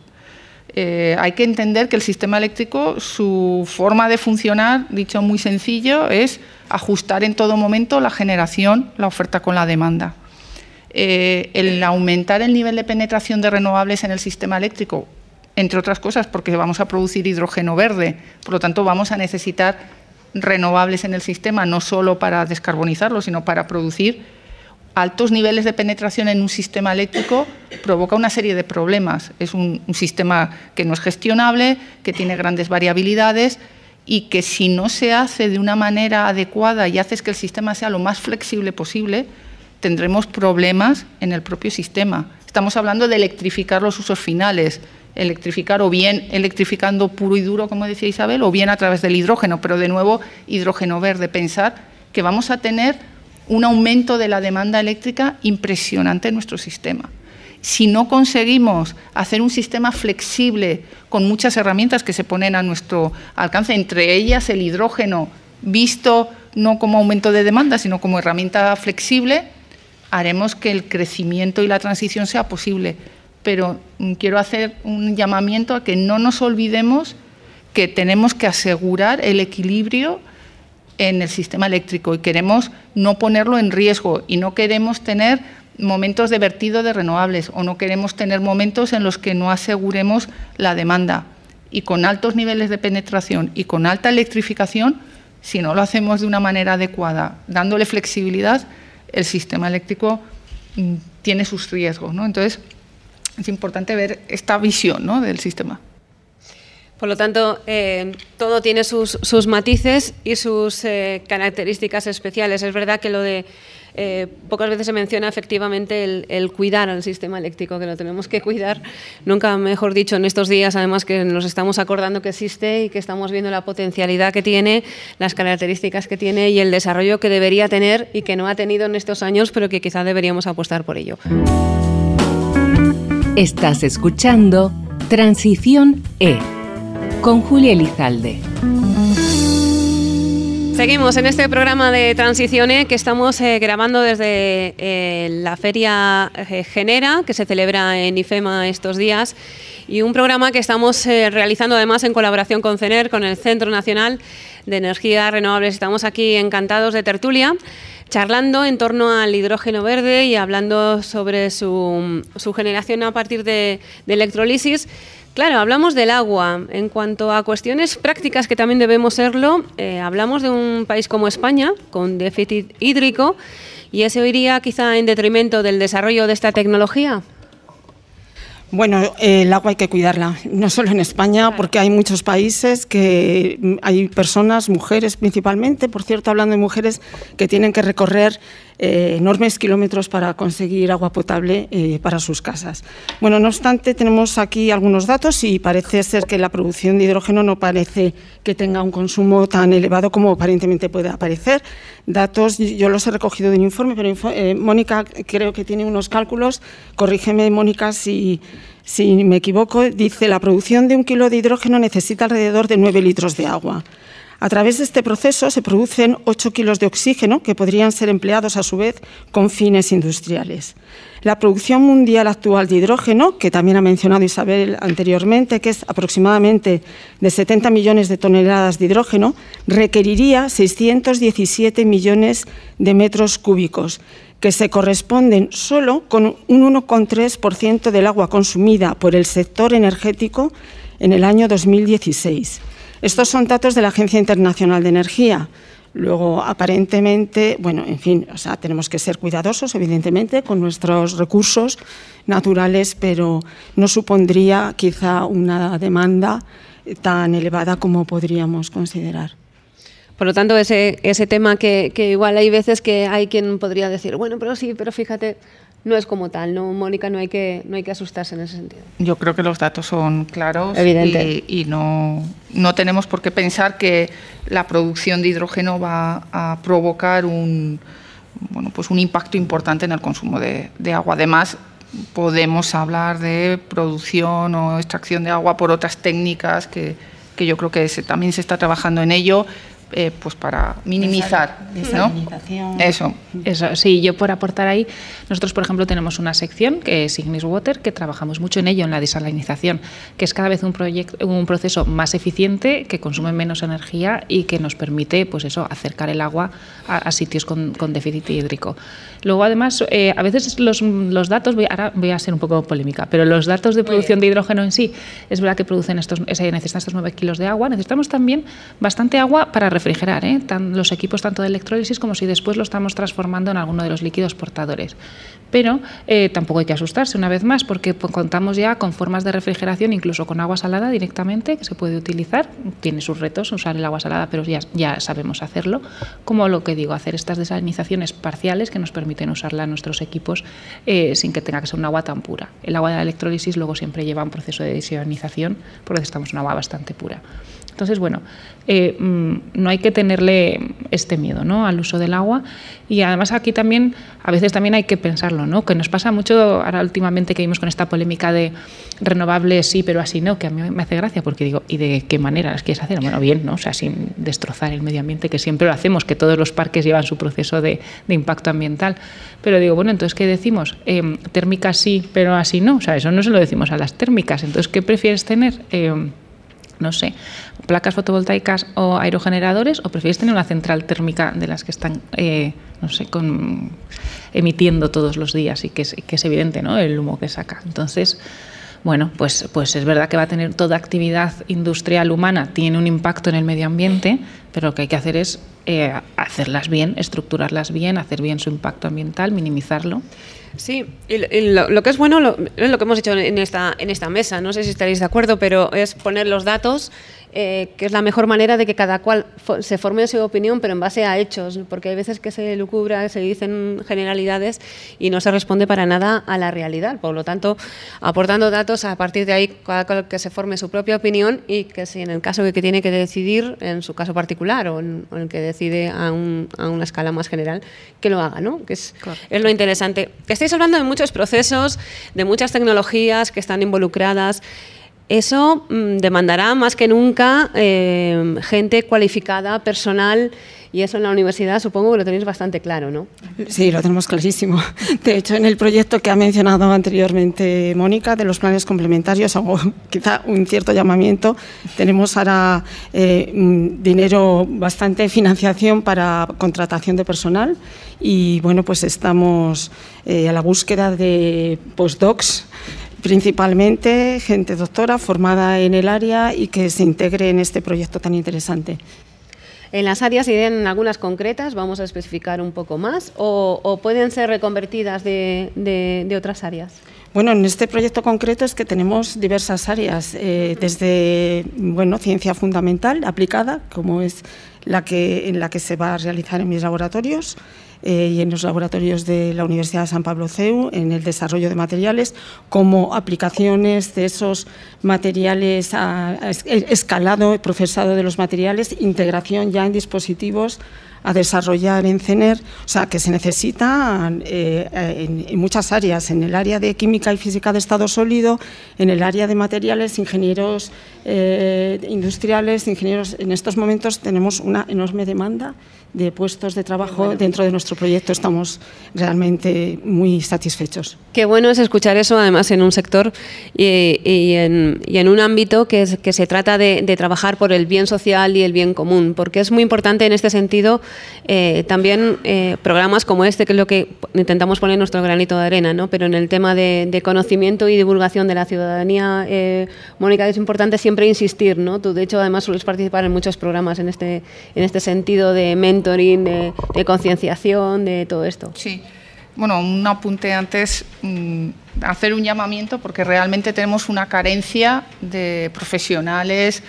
Eh, hay que entender que el sistema eléctrico, su forma de funcionar, dicho muy sencillo, es ajustar en todo momento la generación, la oferta con la demanda. Eh, el aumentar el nivel de penetración de renovables en el sistema eléctrico, entre otras cosas porque vamos a producir hidrógeno verde, por lo tanto vamos a necesitar renovables en el sistema, no solo para descarbonizarlo, sino para producir altos niveles de penetración en un sistema eléctrico provoca una serie de problemas. Es un, sistema que no es gestionable, que tiene grandes variabilidades y que si no se hace de una manera adecuada y haces que el sistema sea lo más flexible posible, tendremos problemas en el propio sistema. Estamos hablando de electrificar los usos finales, electrificar o bien electrificando puro y duro, como decía Isabel, o bien a través del hidrógeno, pero de nuevo hidrógeno verde. Pensar que vamos a tener un aumento de la demanda eléctrica impresionante en nuestro sistema. Si no conseguimos hacer un sistema flexible con muchas herramientas que se ponen a nuestro alcance, entre ellas el hidrógeno, visto no como aumento de demanda, sino como herramienta flexible, haremos que el crecimiento y la transición sea posible. Pero quiero hacer un llamamiento a que no nos olvidemos que tenemos que asegurar el equilibrio en el sistema eléctrico y queremos no ponerlo en riesgo y no queremos tener momentos de vertido de renovables o no queremos tener momentos en los que no aseguremos la demanda. Y con altos niveles de penetración y con alta electrificación, si no lo hacemos de una manera adecuada, dándole flexibilidad, el sistema eléctrico mm, tiene sus riesgos. ¿no? Entonces, es importante ver esta visión ¿no? del sistema. Por lo tanto, eh, todo tiene sus, sus, matices y sus eh, características especiales. Es verdad que lo de eh, pocas veces se menciona efectivamente el, el, cuidar al sistema eléctrico, que lo tenemos que cuidar. Nunca mejor dicho en estos días, además que nos estamos acordando que existe y que estamos viendo la potencialidad que tiene, las características que tiene y el desarrollo que debería tener y que no ha tenido en estos años, pero que quizá deberíamos apostar por ello. Estás escuchando Transición E con Julia Elizalde. Seguimos en este programa de Transiciones que estamos eh, grabando desde eh, la Feria eh, Genera, que se celebra en IFEMA estos días, y un programa que estamos realizando además en colaboración con CENER, con el Centro Nacional de Energías Renovables. Estamos aquí encantados de tertulia, charlando en torno al hidrógeno verde y hablando sobre su, generación a partir de, de electrolisis. Claro, hablamos del agua. En cuanto a cuestiones prácticas que también debemos serlo, eh, hablamos de un país como España, con déficit hídrico, y ese iría quizá en detrimento del desarrollo de esta tecnología. Bueno, el agua hay que cuidarla, no solo en España, porque hay muchos países que mm, hay personas, mujeres principalmente, por cierto, hablando de mujeres, que tienen que recorrer eh, enormes kilómetros para conseguir agua potable eh, para sus casas. Bueno, no obstante, tenemos aquí algunos datos y parece ser que la producción de hidrógeno no parece que tenga un consumo tan elevado como aparentemente puede parecer. Datos, yo los he recogido de un informe, pero eh, Mónica creo que tiene unos cálculos, corrígeme Mónica si, si me equivoco, dice la producción de un kilo de hidrógeno necesita alrededor de 9 litros de agua. A través de este proceso se producen 8 kilos de oxígeno que podrían ser empleados a su vez con fines industriales. La producción mundial actual de hidrógeno, que también ha mencionado Isabel anteriormente, que es aproximadamente de 70 millones de toneladas de hidrógeno, requeriría 617 millones de metros cúbicos, que se corresponden solo con un 1,3% del agua consumida por el sector energético en el año 2016. Estos son datos de la Agencia Internacional de Energía. Luego, aparentemente, bueno, en fin, o sea, tenemos que ser cuidadosos, evidentemente, con nuestros recursos naturales, pero no supondría quizá una demanda tan elevada como podríamos considerar. Por lo tanto, ese, ese tema que, que igual hay veces que hay quien podría decir, bueno, pero sí, pero fíjate, no es como tal, ¿no, Mónica? No hay que, no hay que asustarse en ese sentido. Yo creo que los datos son claros y, no, no, tenemos por qué pensar que la producción de hidrógeno va a provocar un, bueno, pues un impacto importante en el consumo de, agua. Además, podemos hablar de producción o extracción de agua por otras técnicas que, que yo creo que también se está trabajando en ello eh, pues para minimizar, ¿no? Eso. Eso, sí, yo por aportar ahí, nosotros por ejemplo tenemos una sección que es Ignis Water, que trabajamos mucho en ello, en la desalinización, que es cada vez un, proyecto, un proceso más eficiente, que consume menos energía y que nos permite, pues eso, acercar el agua a, sitios con, déficit hídrico. Luego además, eh, a veces los, datos, voy, ahora voy a ser un poco polémica, pero los datos de producción de hidrógeno en sí, es verdad que producen estos, necesitan estos 9 kilos de agua, necesitamos también bastante agua para refrigerar ¿eh? los equipos tanto de electrólisis como si después lo estamos transformando en alguno de los líquidos portadores. Pero eh, tampoco hay que asustarse una vez más porque contamos ya con formas de refrigeración, incluso con agua salada directamente, que se puede utilizar. Tiene sus retos usar el agua salada, pero ya, sabemos hacerlo. Como lo que digo, hacer estas desalinizaciones parciales que nos permiten usarla en nuestros equipos eh, sin que tenga que ser un agua tan pura. El agua de la electrólisis luego siempre lleva un proceso de desionización porque necesitamos un agua bastante pura. Entonces, bueno, eh, mm, no hay que tenerle este miedo ¿no? al uso del agua y además aquí también, a veces también hay que pensarlo, ¿no? que nos pasa mucho ahora últimamente que vimos con esta polémica de renovables sí, pero así no, que a mí me hace gracia porque digo, ¿y de qué manera las quieres hacer? Bueno, bien, ¿no? o sea, sin destrozar el medio ambiente, que siempre lo hacemos, que todos los parques llevan su proceso de, impacto ambiental, pero digo, bueno, entonces, ¿qué decimos? Eh, térmicas sí, pero así no, o sea, eso no se lo decimos a las térmicas, entonces, ¿qué prefieres tener? Eh, no sé, placas fotovoltaicas o aerogeneradores o prefieres tener una central térmica de las que están, eh, no sé, con, emitiendo todos los días y que es, que es evidente ¿no? el humo que saca. Entonces, bueno, pues, pues es verdad que va a tener toda actividad industrial humana, tiene un impacto en el medio ambiente, pero lo que hay que hacer es eh, hacerlas bien, estructurarlas bien, hacer bien su impacto ambiental, minimizarlo. Sí, y lo, que es bueno lo, lo que hemos hecho en esta, en esta mesa, no sé si estaréis de acuerdo, pero es poner los datos eh, que es la mejor manera de que cada cual se forme su opinión, pero en base a hechos, porque hay veces que se lucubra, se dicen generalidades y no se responde para nada a la realidad. Por lo tanto, aportando datos, a partir de ahí cada cual que se forme su propia opinión y que si en el caso de que tiene que decidir, en su caso particular o en, el que decide a, una escala más general, que lo haga, ¿no? que es, es lo interesante. Estáis hablando de muchos procesos, de muchas tecnologías que están involucradas. Eso mm, demandará más que nunca eh, gente cualificada, personal Y eso en la universidad supongo que lo tenéis bastante claro, ¿no? Sí, lo tenemos clarísimo. De hecho, en el proyecto que ha mencionado anteriormente Mónica, de los planes complementarios, hago quizá un cierto llamamiento. Tenemos ahora eh, dinero, bastante financiación para contratación de personal y bueno, pues estamos eh, a la búsqueda de postdocs principalmente gente doctora formada en el área y que se integre en este proyecto tan interesante. En las áreas irían algunas concretas, vamos a especificar un poco más, o, pueden ser reconvertidas de, otras áreas. Bueno, en este proyecto concreto es que tenemos diversas áreas, eh, desde bueno, ciencia fundamental aplicada, como es la que, en la que se va a realizar en mis laboratorios, eh, y en los laboratorios de la Universidad de San Pablo CEU en el desarrollo de materiales como aplicaciones de esos materiales, a, escalado, procesado de los materiales, integración ya en dispositivos a desarrollar en CENER, o sea, que se necesita eh, en, muchas áreas, en el área de química y física de estado sólido, en el área de materiales, ingenieros eh, industriales, ingenieros. En estos momentos tenemos una enorme demanda de puestos de trabajo dentro de nuestro proyecto. Estamos realmente muy satisfechos. Qué bueno es escuchar eso, además, en un sector y, en, un ámbito que, que se trata de, trabajar por el bien social y el bien común, porque es muy importante en este sentido eh, también eh, programas como este, que es lo que intentamos poner nuestro granito de arena, ¿no? pero en el tema de, conocimiento y divulgación de la ciudadanía, eh, Mónica, es importante siempre insistir. ¿no? Tú, de hecho, además sueles participar en muchos programas en este, en este sentido de mente de, concienciación, de todo esto. Sí. Bueno, un apunte antes, mm, hacer un llamamiento porque realmente tenemos una carencia de profesionales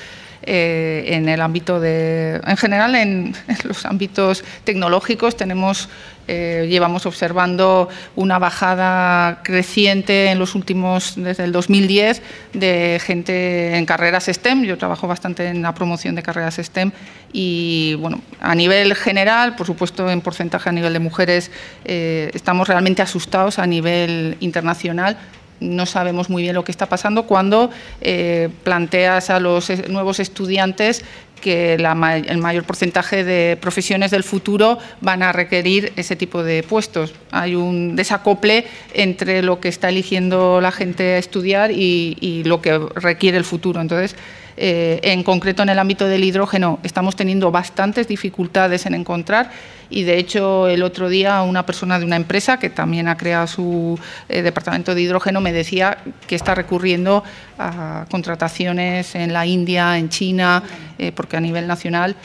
eh, en el ámbito de, en general en, los ámbitos tecnológicos tenemos eh, llevamos observando una bajada creciente en los últimos, desde el 2010, de gente en carreras STEM. Yo trabajo bastante en la promoción de carreras STEM y, bueno, a nivel general, por supuesto, en porcentaje a nivel de mujeres, eh, estamos realmente asustados a nivel internacional no sabemos muy bien lo que está pasando cuando eh, planteas a los nuevos estudiantes que el mayor porcentaje de profesiones del futuro van a requerir ese tipo de puestos. Hay un desacople entre lo que está eligiendo la gente a estudiar y, lo que requiere el futuro. Entonces, eh, en concreto, en el ámbito del hidrógeno, estamos teniendo bastantes dificultades en encontrar y, de hecho, el otro día una persona de una empresa que también ha creado su eh, departamento de hidrógeno me decía que está recurriendo a contrataciones en la India, en China, eh, porque a nivel nacional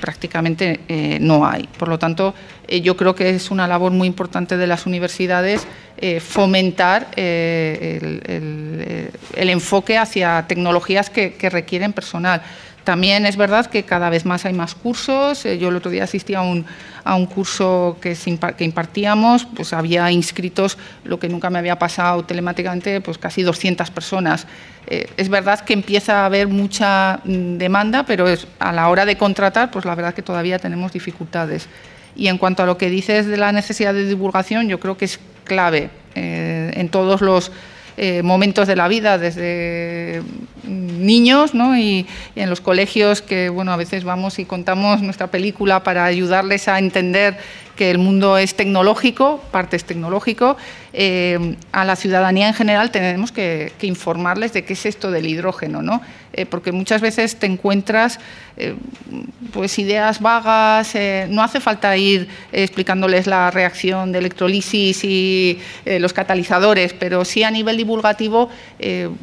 prácticamente no hay. Por lo tanto, yo creo que es una labor muy importante de las universidades eh, fomentar eh, el, enfoque hacia tecnologías que, requieren personal. También es verdad que cada vez más hay más cursos. Eh, yo el otro día asistí a un, a un curso que, impartíamos, pues había inscritos, lo que nunca me había pasado telemáticamente, pues casi 200 personas. es verdad que empieza a haber mucha mm, demanda, pero es, a la hora de contratar, pues la verdad que todavía tenemos dificultades. Y en cuanto a lo que dices de la necesidad de divulgación, yo creo que es clave eh, en todos los eh, momentos de la vida, desde niños ¿no? y, en los colegios que bueno, a veces vamos y contamos nuestra película para ayudarles a entender que el mundo es tecnológico, parte es tecnológico, eh, a la ciudadanía en general tenemos que, informarles de qué es esto del hidrógeno, ¿no? Eh, porque muchas veces te encuentras eh, pues ideas vagas, no hace falta ir explicándoles la reacción de electrolisis y los catalizadores, pero sí a nivel divulgativo,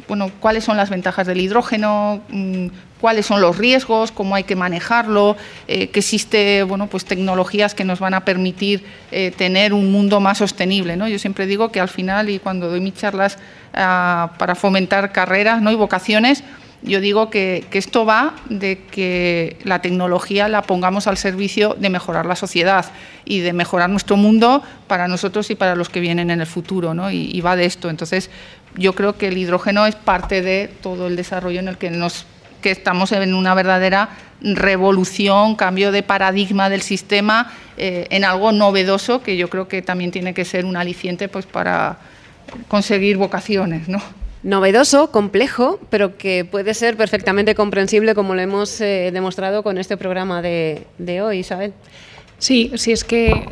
bueno, cuáles son las ventajas del hidrógeno, mm, cuáles son los riesgos, cómo hay que manejarlo, eh, que existe bueno, pues tecnologías que nos van a permitir eh, tener un mundo más sostenible. ¿no? Yo siempre digo que al final, y cuando doy mis charlas ah, para fomentar carreras ¿no? y vocaciones, yo digo que, esto va de que la tecnología la pongamos al servicio de mejorar la sociedad y de mejorar nuestro mundo para nosotros y para los que vienen en el futuro, ¿no? y, va de esto. Entonces, yo creo que el hidrógeno es parte de todo el desarrollo en el que nos que estamos en una verdadera revolución, cambio de paradigma del sistema eh, en algo novedoso que yo creo que también tiene que ser un aliciente pues, para conseguir vocaciones. ¿no? Novedoso, complejo, pero que puede ser perfectamente comprensible como lo hemos eh, demostrado con este programa de, hoy, Isabel. Sí, sí, es que,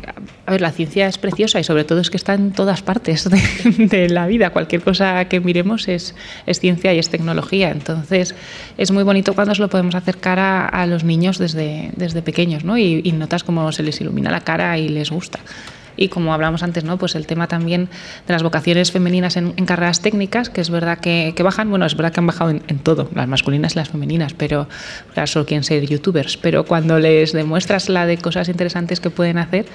a ver, la ciencia es preciosa y sobre todo es que está en todas partes de, la vida. Cualquier cosa que miremos es, ciencia y es tecnología. Entonces, es muy bonito cuando se lo podemos acercar a, a los niños desde, desde pequeños, ¿no? Y, y notas cómo se les ilumina la cara y les gusta y como hablamos antes, ¿no? pues el tema también de las vocaciones femeninas en, carreras técnicas, que es verdad que, bajan, bueno, es verdad que han bajado en, todo, las masculinas y las femeninas, pero claro, solo quieren ser youtubers, pero cuando les demuestras la de cosas interesantes que pueden hacer,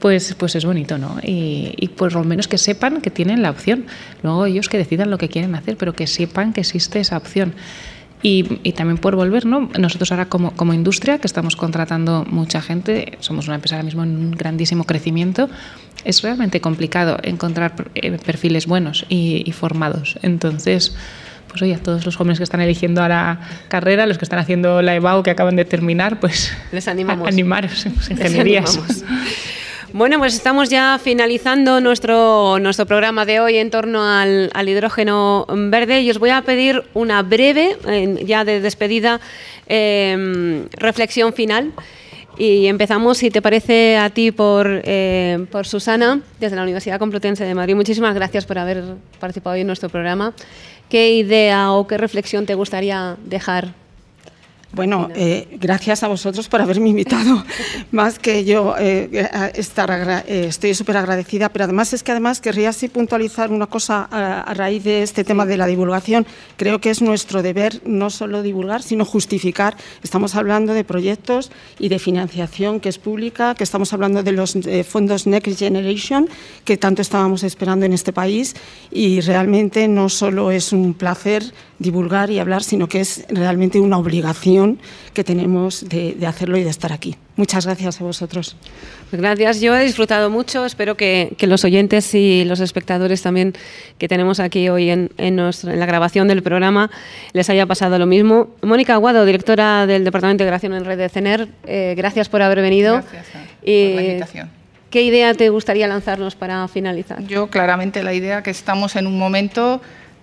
pues, pues es bonito, ¿no? Y, y por lo menos que sepan que tienen la opción. Luego ellos que decidan lo que quieren hacer, pero que sepan que existe esa opción. Y, también por volver, ¿no? Nosotros ahora como, como, industria, que estamos contratando mucha gente, somos una empresa ahora mismo en un grandísimo crecimiento, es realmente complicado encontrar eh, perfiles buenos y, formados. Entonces, pues oye, a todos los jóvenes que están eligiendo ahora carrera, los que están haciendo la EBAU que acaban de terminar, pues les animamos. A animaros en ingenierías. Bueno, pues estamos ya finalizando nuestro, nuestro programa de hoy en torno al, hidrógeno verde y os voy a pedir una breve, ya de despedida, em, reflexión final. Y empezamos, si te parece, a ti por, eh, por Susana, desde la Universidad Complutense de Madrid. Muchísimas gracias por haber participado hoy en nuestro programa. ¿Qué idea o qué reflexión te gustaría dejar bueno, eh, gracias a vosotros por haberme invitado. Más que yo eh, estar eh, estoy súper agradecida, pero además es que además querría así puntualizar una cosa a, raíz de este tema de la divulgación. Creo que es nuestro deber no solo divulgar, sino justificar. Estamos hablando de proyectos y de financiación que es pública, que estamos hablando de los fondos Next Generation, que tanto estábamos esperando en este país, y realmente no solo es un placer divulgar y hablar, sino que es realmente una obligación que tenemos de, hacerlo y de estar aquí. Muchas gracias a vosotros. Gracias, yo he disfrutado mucho, espero que, los oyentes y los espectadores también que tenemos aquí hoy en, en, la grabación del programa les haya pasado lo mismo. Mónica Aguado, directora del Departamento de Integración en Red de CENER, eh, gracias por haber venido. Gracias y, por la invitación. ¿Qué idea te gustaría lanzarnos para finalizar? Yo claramente la idea que estamos en un momento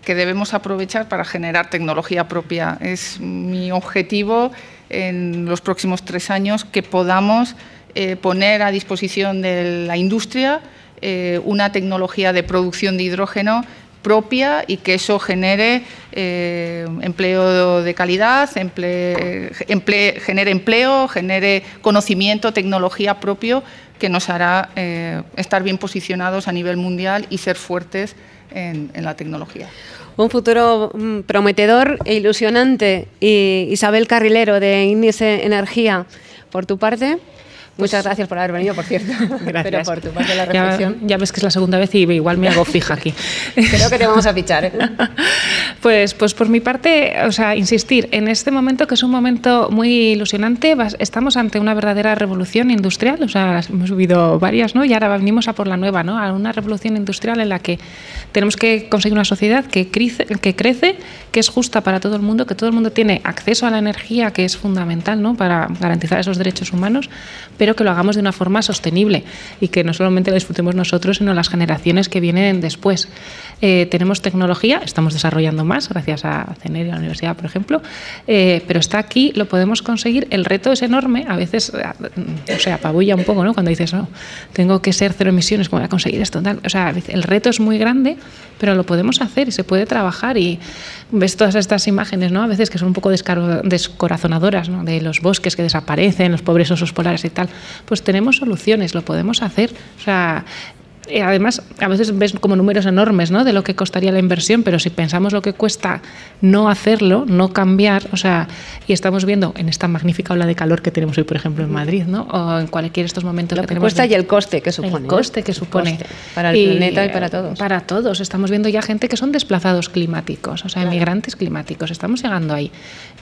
que debemos aprovechar para generar tecnología propia. Es mi objetivo en los próximos tres años que podamos eh, poner a disposición de la industria eh, una tecnología de producción de hidrógeno propia y que eso genere eh, empleo de calidad, genere empleo, genere conocimiento, tecnología propio que nos hará estar bien posicionados a nivel mundial y ser fuertes en, la tecnología. Un futuro mm, prometedor e ilusionante. Y Isabel Carrilero de Índice Energía, por tu parte. Muchas gracias por haber venido, por cierto. Gracias. Pero por tu parte la reflexión. Ya, ves que es la segunda vez y igual me hago fija aquí. Creo que te vamos a fichar. ¿eh? Pues, pues por mi parte, o sea, insistir en este momento que es un momento muy ilusionante. Estamos ante una verdadera revolución industrial. O sea, hemos vivido varias, ¿no? Y ahora venimos a por la nueva, ¿no? A una revolución industrial en la que tenemos que conseguir una sociedad que crece, que crece, que es justa para todo el mundo, que todo el mundo tiene acceso a la energía, que es fundamental, ¿no? Para garantizar esos derechos humanos pero que lo hagamos de una forma sostenible y que no solamente lo disfrutemos nosotros, sino las generaciones que vienen después. Eh, tenemos tecnología, estamos desarrollando más, gracias a CENER y a la universidad, por ejemplo, eh, pero está aquí, lo podemos conseguir. El reto es enorme, a veces, eh, o sea, apabulla un poco, ¿no? Cuando dices, no, tengo que ser cero emisiones, ¿cómo voy a conseguir esto? O sea, el reto es muy grande, pero lo podemos hacer y se puede trabajar. Y ves todas estas imágenes, ¿no? A veces que son un poco descorazonadoras, ¿no? De los bosques que desaparecen, los pobres osos polares y tal. Pues tenemos soluciones, lo podemos hacer. Además, a veces ves como números enormes ¿no? de lo que costaría la inversión, pero si pensamos lo que cuesta no hacerlo, no cambiar, o sea, y estamos viendo en esta magnífica ola de calor que tenemos hoy, por ejemplo, en Madrid, ¿no? o en cualquier de estos momentos lo que, cuesta y el coste que supone. El coste que supone. para el planeta y para todos. Para todos. Estamos viendo ya gente que son desplazados climáticos, o sea, emigrantes climáticos. Estamos llegando ahí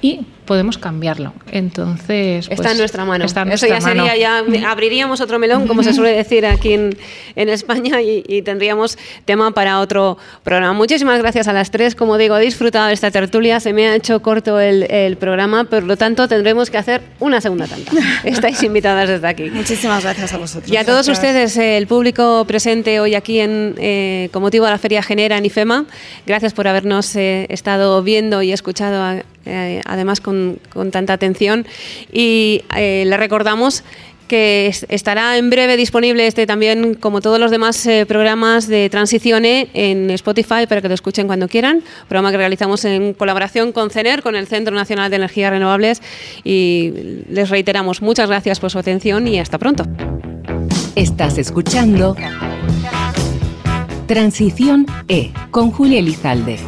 y podemos cambiarlo. Entonces, está en pues, nuestra mano. Está Eso ya sería, ya abriríamos otro melón, como se suele decir aquí en, en España España y, tendríamos tema para otro programa. Muchísimas gracias a las tres. Como digo, he disfrutado de esta tertulia. Se me ha hecho corto el, programa, por lo tanto tendremos que hacer una segunda tanda. Estáis invitadas desde aquí. Muchísimas gracias a vosotros. Y a todos ustedes, el público presente hoy aquí en, eh, con motivo de la Feria Genera en IFEMA, gracias por habernos eh, estado viendo y escuchado eh, además con, con, tanta atención. Y le recordamos que estará en breve disponible este también, como todos los demás eh, programas de Transicione, en Spotify para que lo escuchen cuando quieran. Programa que realizamos en colaboración con CENER, con el Centro Nacional de Energías Renovables. Y les reiteramos muchas gracias por su atención y hasta pronto. Estás escuchando Transición E con Julia Elizalde.